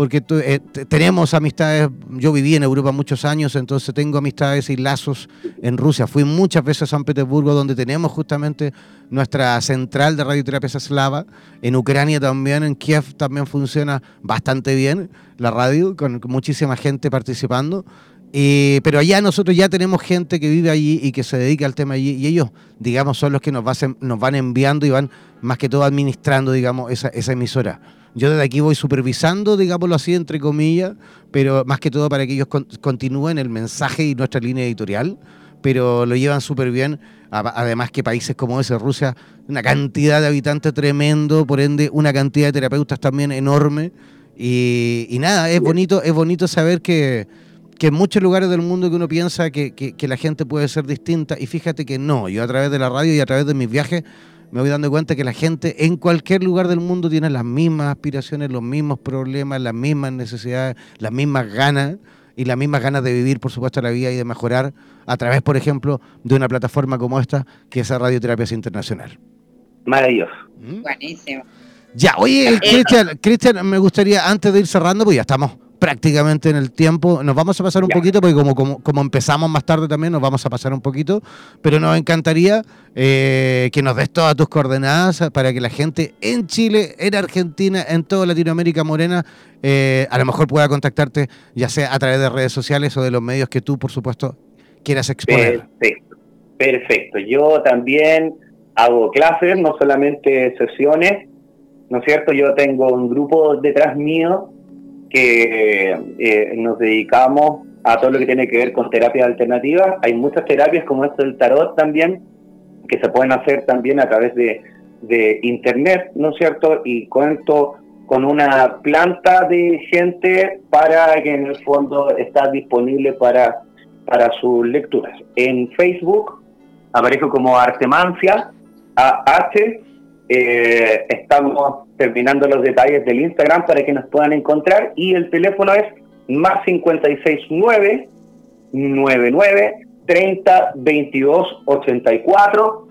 porque eh, tenemos amistades, yo viví en Europa muchos años, entonces tengo amistades y lazos en Rusia. Fui muchas veces a San Petersburgo, donde tenemos justamente nuestra central de radioterapia eslava. En Ucrania también, en Kiev también funciona bastante bien la radio, con muchísima gente participando. pero allá nosotros ya tenemos gente que vive allí y que se dedica al tema allí, y ellos, digamos, son los que nos, nos van enviando y van más que todo administrando, digamos, esa, esa emisora. Yo desde aquí voy supervisando, digámoslo así, entre comillas, pero más que todo para que ellos continúen el mensaje y nuestra línea editorial, pero lo llevan súper bien. Además que países como ese, Rusia, una cantidad de habitantes tremendo, por ende una cantidad de terapeutas también enorme. Y, nada, es bonito, es bonito saber que, en muchos lugares del mundo que uno piensa que, que, la gente puede ser distinta, y fíjate que no, yo a través de la radio y a través de mis viajes me voy dando cuenta que la gente en cualquier lugar del mundo tiene las mismas aspiraciones, los mismos problemas, las mismas necesidades, las mismas ganas y las mismas ganas de vivir, por supuesto, la vida y de mejorar a través, por ejemplo, de una plataforma como esta, que es Radioterapias Internacional. Maravilloso. ¿Mm? Buenísimo. Ya, oye, Cristian, Cristian, me gustaría, antes de ir cerrando, pues ya estamos prácticamente en el tiempo. Nos vamos a pasar un poquito, porque como, como, empezamos más tarde también, nos vamos a pasar un poquito, pero nos encantaría eh, que nos des todas tus coordenadas para que la gente en Chile, en Argentina, en toda Latinoamérica morena, eh, a lo mejor pueda contactarte, ya sea a través de redes sociales o de los medios que tú, por supuesto, quieras exponer. Perfecto, perfecto. Yo también hago clases, no solamente sesiones, ¿no es cierto? Yo tengo un grupo detrás mío que eh, nos dedicamos a todo lo que tiene que ver con terapias alternativas. Hay muchas terapias como esto del tarot también, que se pueden hacer también a través de, de internet, ¿no es cierto? Y cuento con una planta de gente para que en el fondo está disponible para, para sus lecturas. En Facebook aparezco como Artemancia, AH, eh, estamos terminando los detalles del Instagram para que nos puedan encontrar y el teléfono es más 569 99 30 22 84.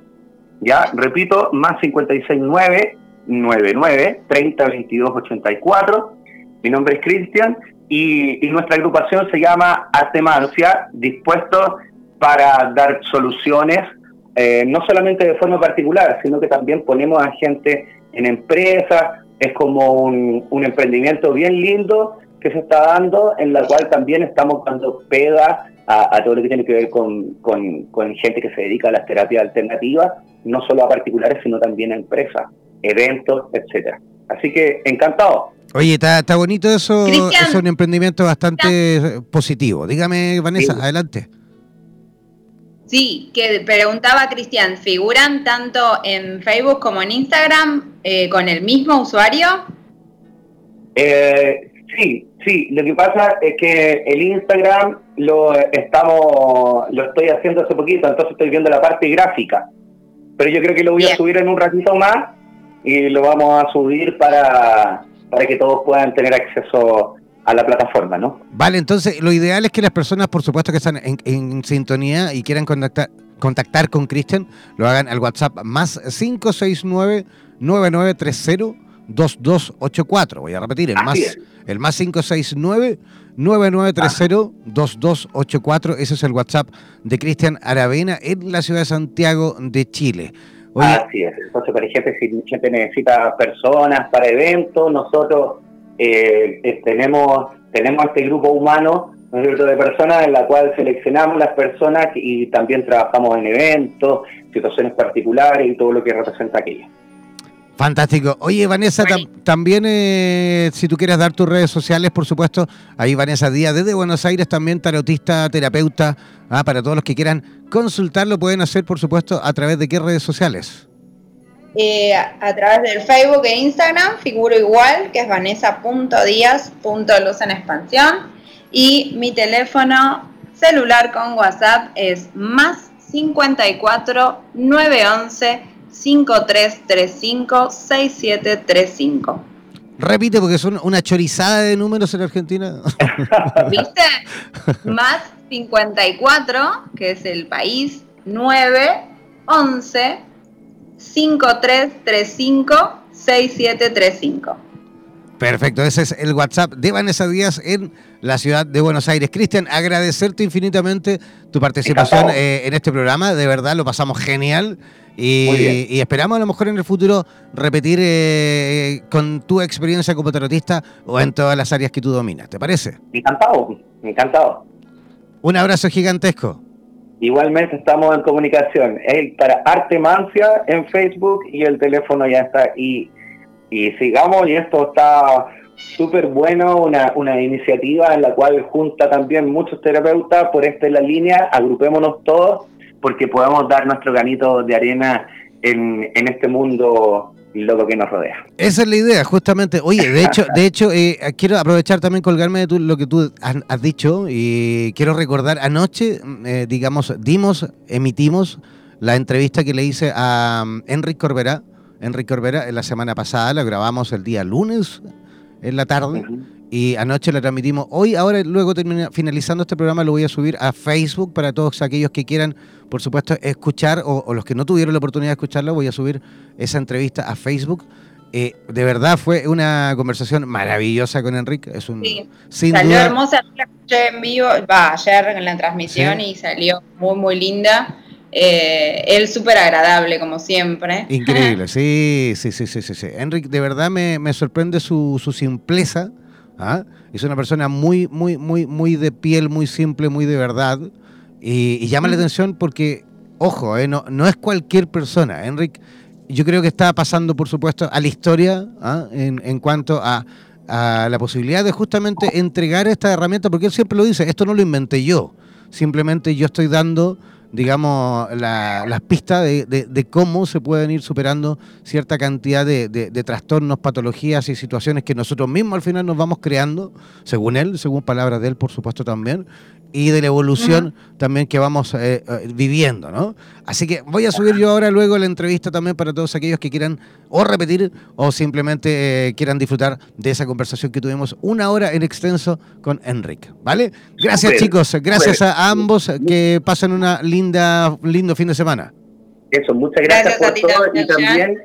Ya, repito, más 569 99 30 22 84. Mi nombre es Cristian y, y, nuestra agrupación se llama Artemancia, dispuesto para dar soluciones eh, no solamente de forma particular, sino que también ponemos a gente en empresas, es como un, emprendimiento bien lindo que se está dando, en la cual también estamos dando pega a, todo lo que tiene que ver con, gente que se dedica a las terapias alternativas, no solo a particulares, sino también a empresas, eventos, etcétera. Así que encantado. Oye, está, está bonito eso, es un emprendimiento bastante positivo. Dígame, Vanessa, adelante. Sí, que preguntaba Cristian, ¿figuran tanto en Facebook como en Instagram eh, con el mismo usuario? Eh, sí, sí, lo que pasa es que el Instagram lo estamos, lo estoy haciendo hace poquito, entonces estoy viendo la parte gráfica. Pero yo creo que lo voy a subir en un ratito más y lo vamos a subir para, para que todos puedan tener acceso a la plataforma, ¿no? Vale, entonces lo ideal es que las personas, por supuesto, que están en, sintonía y quieran contactar, contactar con Cristian, lo hagan al WhatsApp más 569 9930 2284. Voy a repetir, el más, el más 569 9930 2284. Ese es el WhatsApp de Cristian Aravena en la ciudad de Santiago de Chile. Así es. Entonces, por ejemplo, si gente necesita personas para eventos, nosotros eh, eh, tenemos, tenemos este grupo humano de personas en la cual seleccionamos las personas y también trabajamos en eventos, situaciones particulares y todo lo que representa aquello. Fantástico. Oye, Vanessa, también eh, si tú quieres dar tus redes sociales, por supuesto, ahí Vanessa Díaz desde Buenos Aires, también tarotista, terapeuta, ah, para todos los que quieran consultarlo, pueden hacer, por supuesto, a través de qué redes sociales. Eh, a través del Facebook e Instagram, figuro igual, que es vanessa.díaz.luz en expansión. Y mi teléfono celular con WhatsApp es más 54 911 5335-6735. Repite porque son una chorizada de números en Argentina. ¿Viste? Más 54, que es el país, 9, 11, 5335, 6735. Perfecto, ese es el WhatsApp de Vanessa Díaz en la ciudad de Buenos Aires. Cristian, agradecerte infinitamente tu participación eh, en este programa, de verdad lo pasamos genial y, esperamos a lo mejor en el futuro repetir eh, con tu experiencia como tarotista o en todas las áreas que tú dominas. ¿Te parece? Encantado, encantado. Un abrazo gigantesco. Igualmente estamos en comunicación. Es para Arte Mancia en Facebook y el teléfono ya está. Y, y sigamos, y esto está súper bueno, una, una iniciativa en la cual junta también muchos terapeutas por esta la línea, agrupémonos todos porque podamos dar nuestro granito de arena en, en este mundo loco que nos rodea. Esa es la idea, justamente. Oye, de hecho, de hecho eh, quiero aprovechar también colgarme de lo que tú has, dicho y quiero recordar anoche, eh, digamos, dimos, emitimos la entrevista que le hice a um, Enrique Corbera. Enrique Corbera en la semana pasada, la grabamos el día lunes en la tarde. Y anoche la transmitimos. Hoy, ahora, luego termina, finalizando este programa, lo voy a subir a Facebook para todos aquellos que quieran, por supuesto, escuchar o, los que no tuvieron la oportunidad de escucharlo, voy a subir esa entrevista a Facebook. Eh, de verdad fue una conversación maravillosa con Enrique. Es un, sí, salió hermosa, la escuché en vivo, va, ayer en la transmisión y salió muy, muy linda. Eh, él súper agradable, como siempre. Increíble, sí, sí, sí, sí, sí. Enrique, de verdad me, me sorprende su, su simpleza ¿ah? Es una persona muy, muy, muy, muy de piel, muy simple, muy de verdad. Y, llama la atención porque, ojo, ¿eh? no, no es cualquier persona. Enrique, yo creo que está pasando, por supuesto, a la historia ¿ah? en, en, cuanto a, a la posibilidad de justamente entregar esta herramienta, porque él siempre lo dice, esto no lo inventé yo, simplemente yo estoy dando digamos, las pistas de, cómo se pueden ir superando cierta cantidad de, trastornos, patologías y situaciones que nosotros mismos al final nos vamos creando, según él, según palabras de él, por supuesto también, y de la evolución también que vamos eh, eh, viviendo, ¿no? Así que voy a subir yo ahora luego la entrevista también para todos aquellos que quieran o repetir o simplemente eh, quieran disfrutar de esa conversación que tuvimos una hora en extenso con Enrique, ¿vale? Gracias chicos, gracias a ambos, que pasen una linda, lindo fin de semana. Eso, muchas gracias, por todo y también,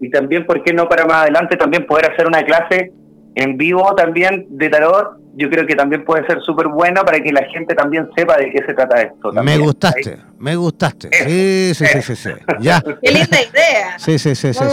y también, ¿por qué no para más adelante también poder hacer una clase en vivo también de tarot yo creo que también puede ser súper bueno para que la gente también sepa de qué se trata esto. Me gustaste, me gustaste. Sí, sí, sí, sí, sí. Ya. Qué linda idea. Sí, sí, sí, sí,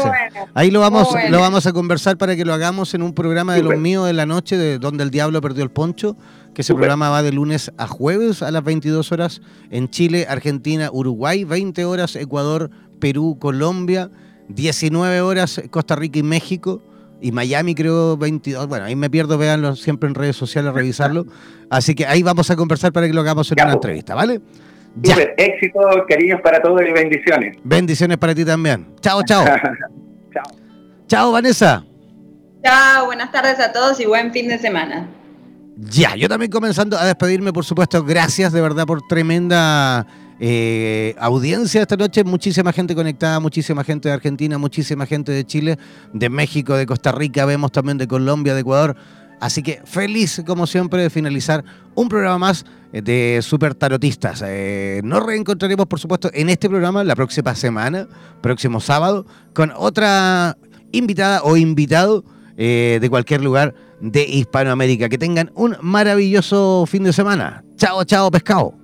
Ahí lo vamos, lo vamos a conversar para que lo hagamos en un programa de los míos de la noche, de Donde el Diablo Perdió el Poncho, que ese programa va de lunes a jueves a las 22 horas en Chile, Argentina, Uruguay, 20 horas Ecuador, Perú, Colombia, 19 horas Costa Rica y México y Miami creo 22. Bueno, ahí me pierdo, véanlo siempre en redes sociales, revisarlo. Así que ahí vamos a conversar para que lo hagamos en una pues. entrevista, ¿vale? Ya. éxito, cariños para todos y bendiciones. Bendiciones para ti también. Chao, chao. chao. Chao, Vanessa. Chao, buenas tardes a todos y buen fin de semana. Ya, yo también comenzando a despedirme, por supuesto, gracias de verdad por tremenda eh, audiencia esta noche, muchísima gente conectada, muchísima gente de Argentina, muchísima gente de Chile, de México, de Costa Rica, vemos también de Colombia, de Ecuador. Así que feliz, como siempre, de finalizar un programa más de Super Tarotistas. Eh, nos reencontraremos, por supuesto, en este programa la próxima semana, próximo sábado, con otra invitada o invitado eh, de cualquier lugar de Hispanoamérica. Que tengan un maravilloso fin de semana. Chao, chao, pescado.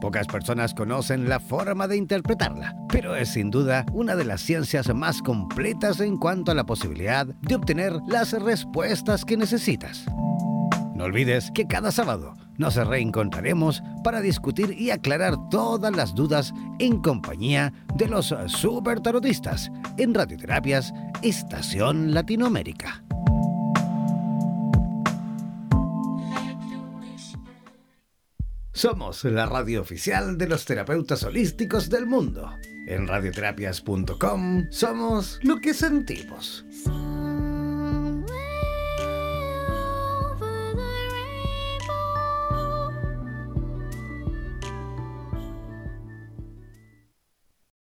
Pocas personas conocen la forma de interpretarla, pero es sin duda una de las ciencias más completas en cuanto a la posibilidad de obtener las respuestas que necesitas. No olvides que cada sábado nos reencontraremos para discutir y aclarar todas las dudas en compañía de los super tarotistas en Radioterapias Estación Latinoamérica. Somos la radio oficial de los terapeutas holísticos del mundo. En radioterapias.com somos lo que sentimos.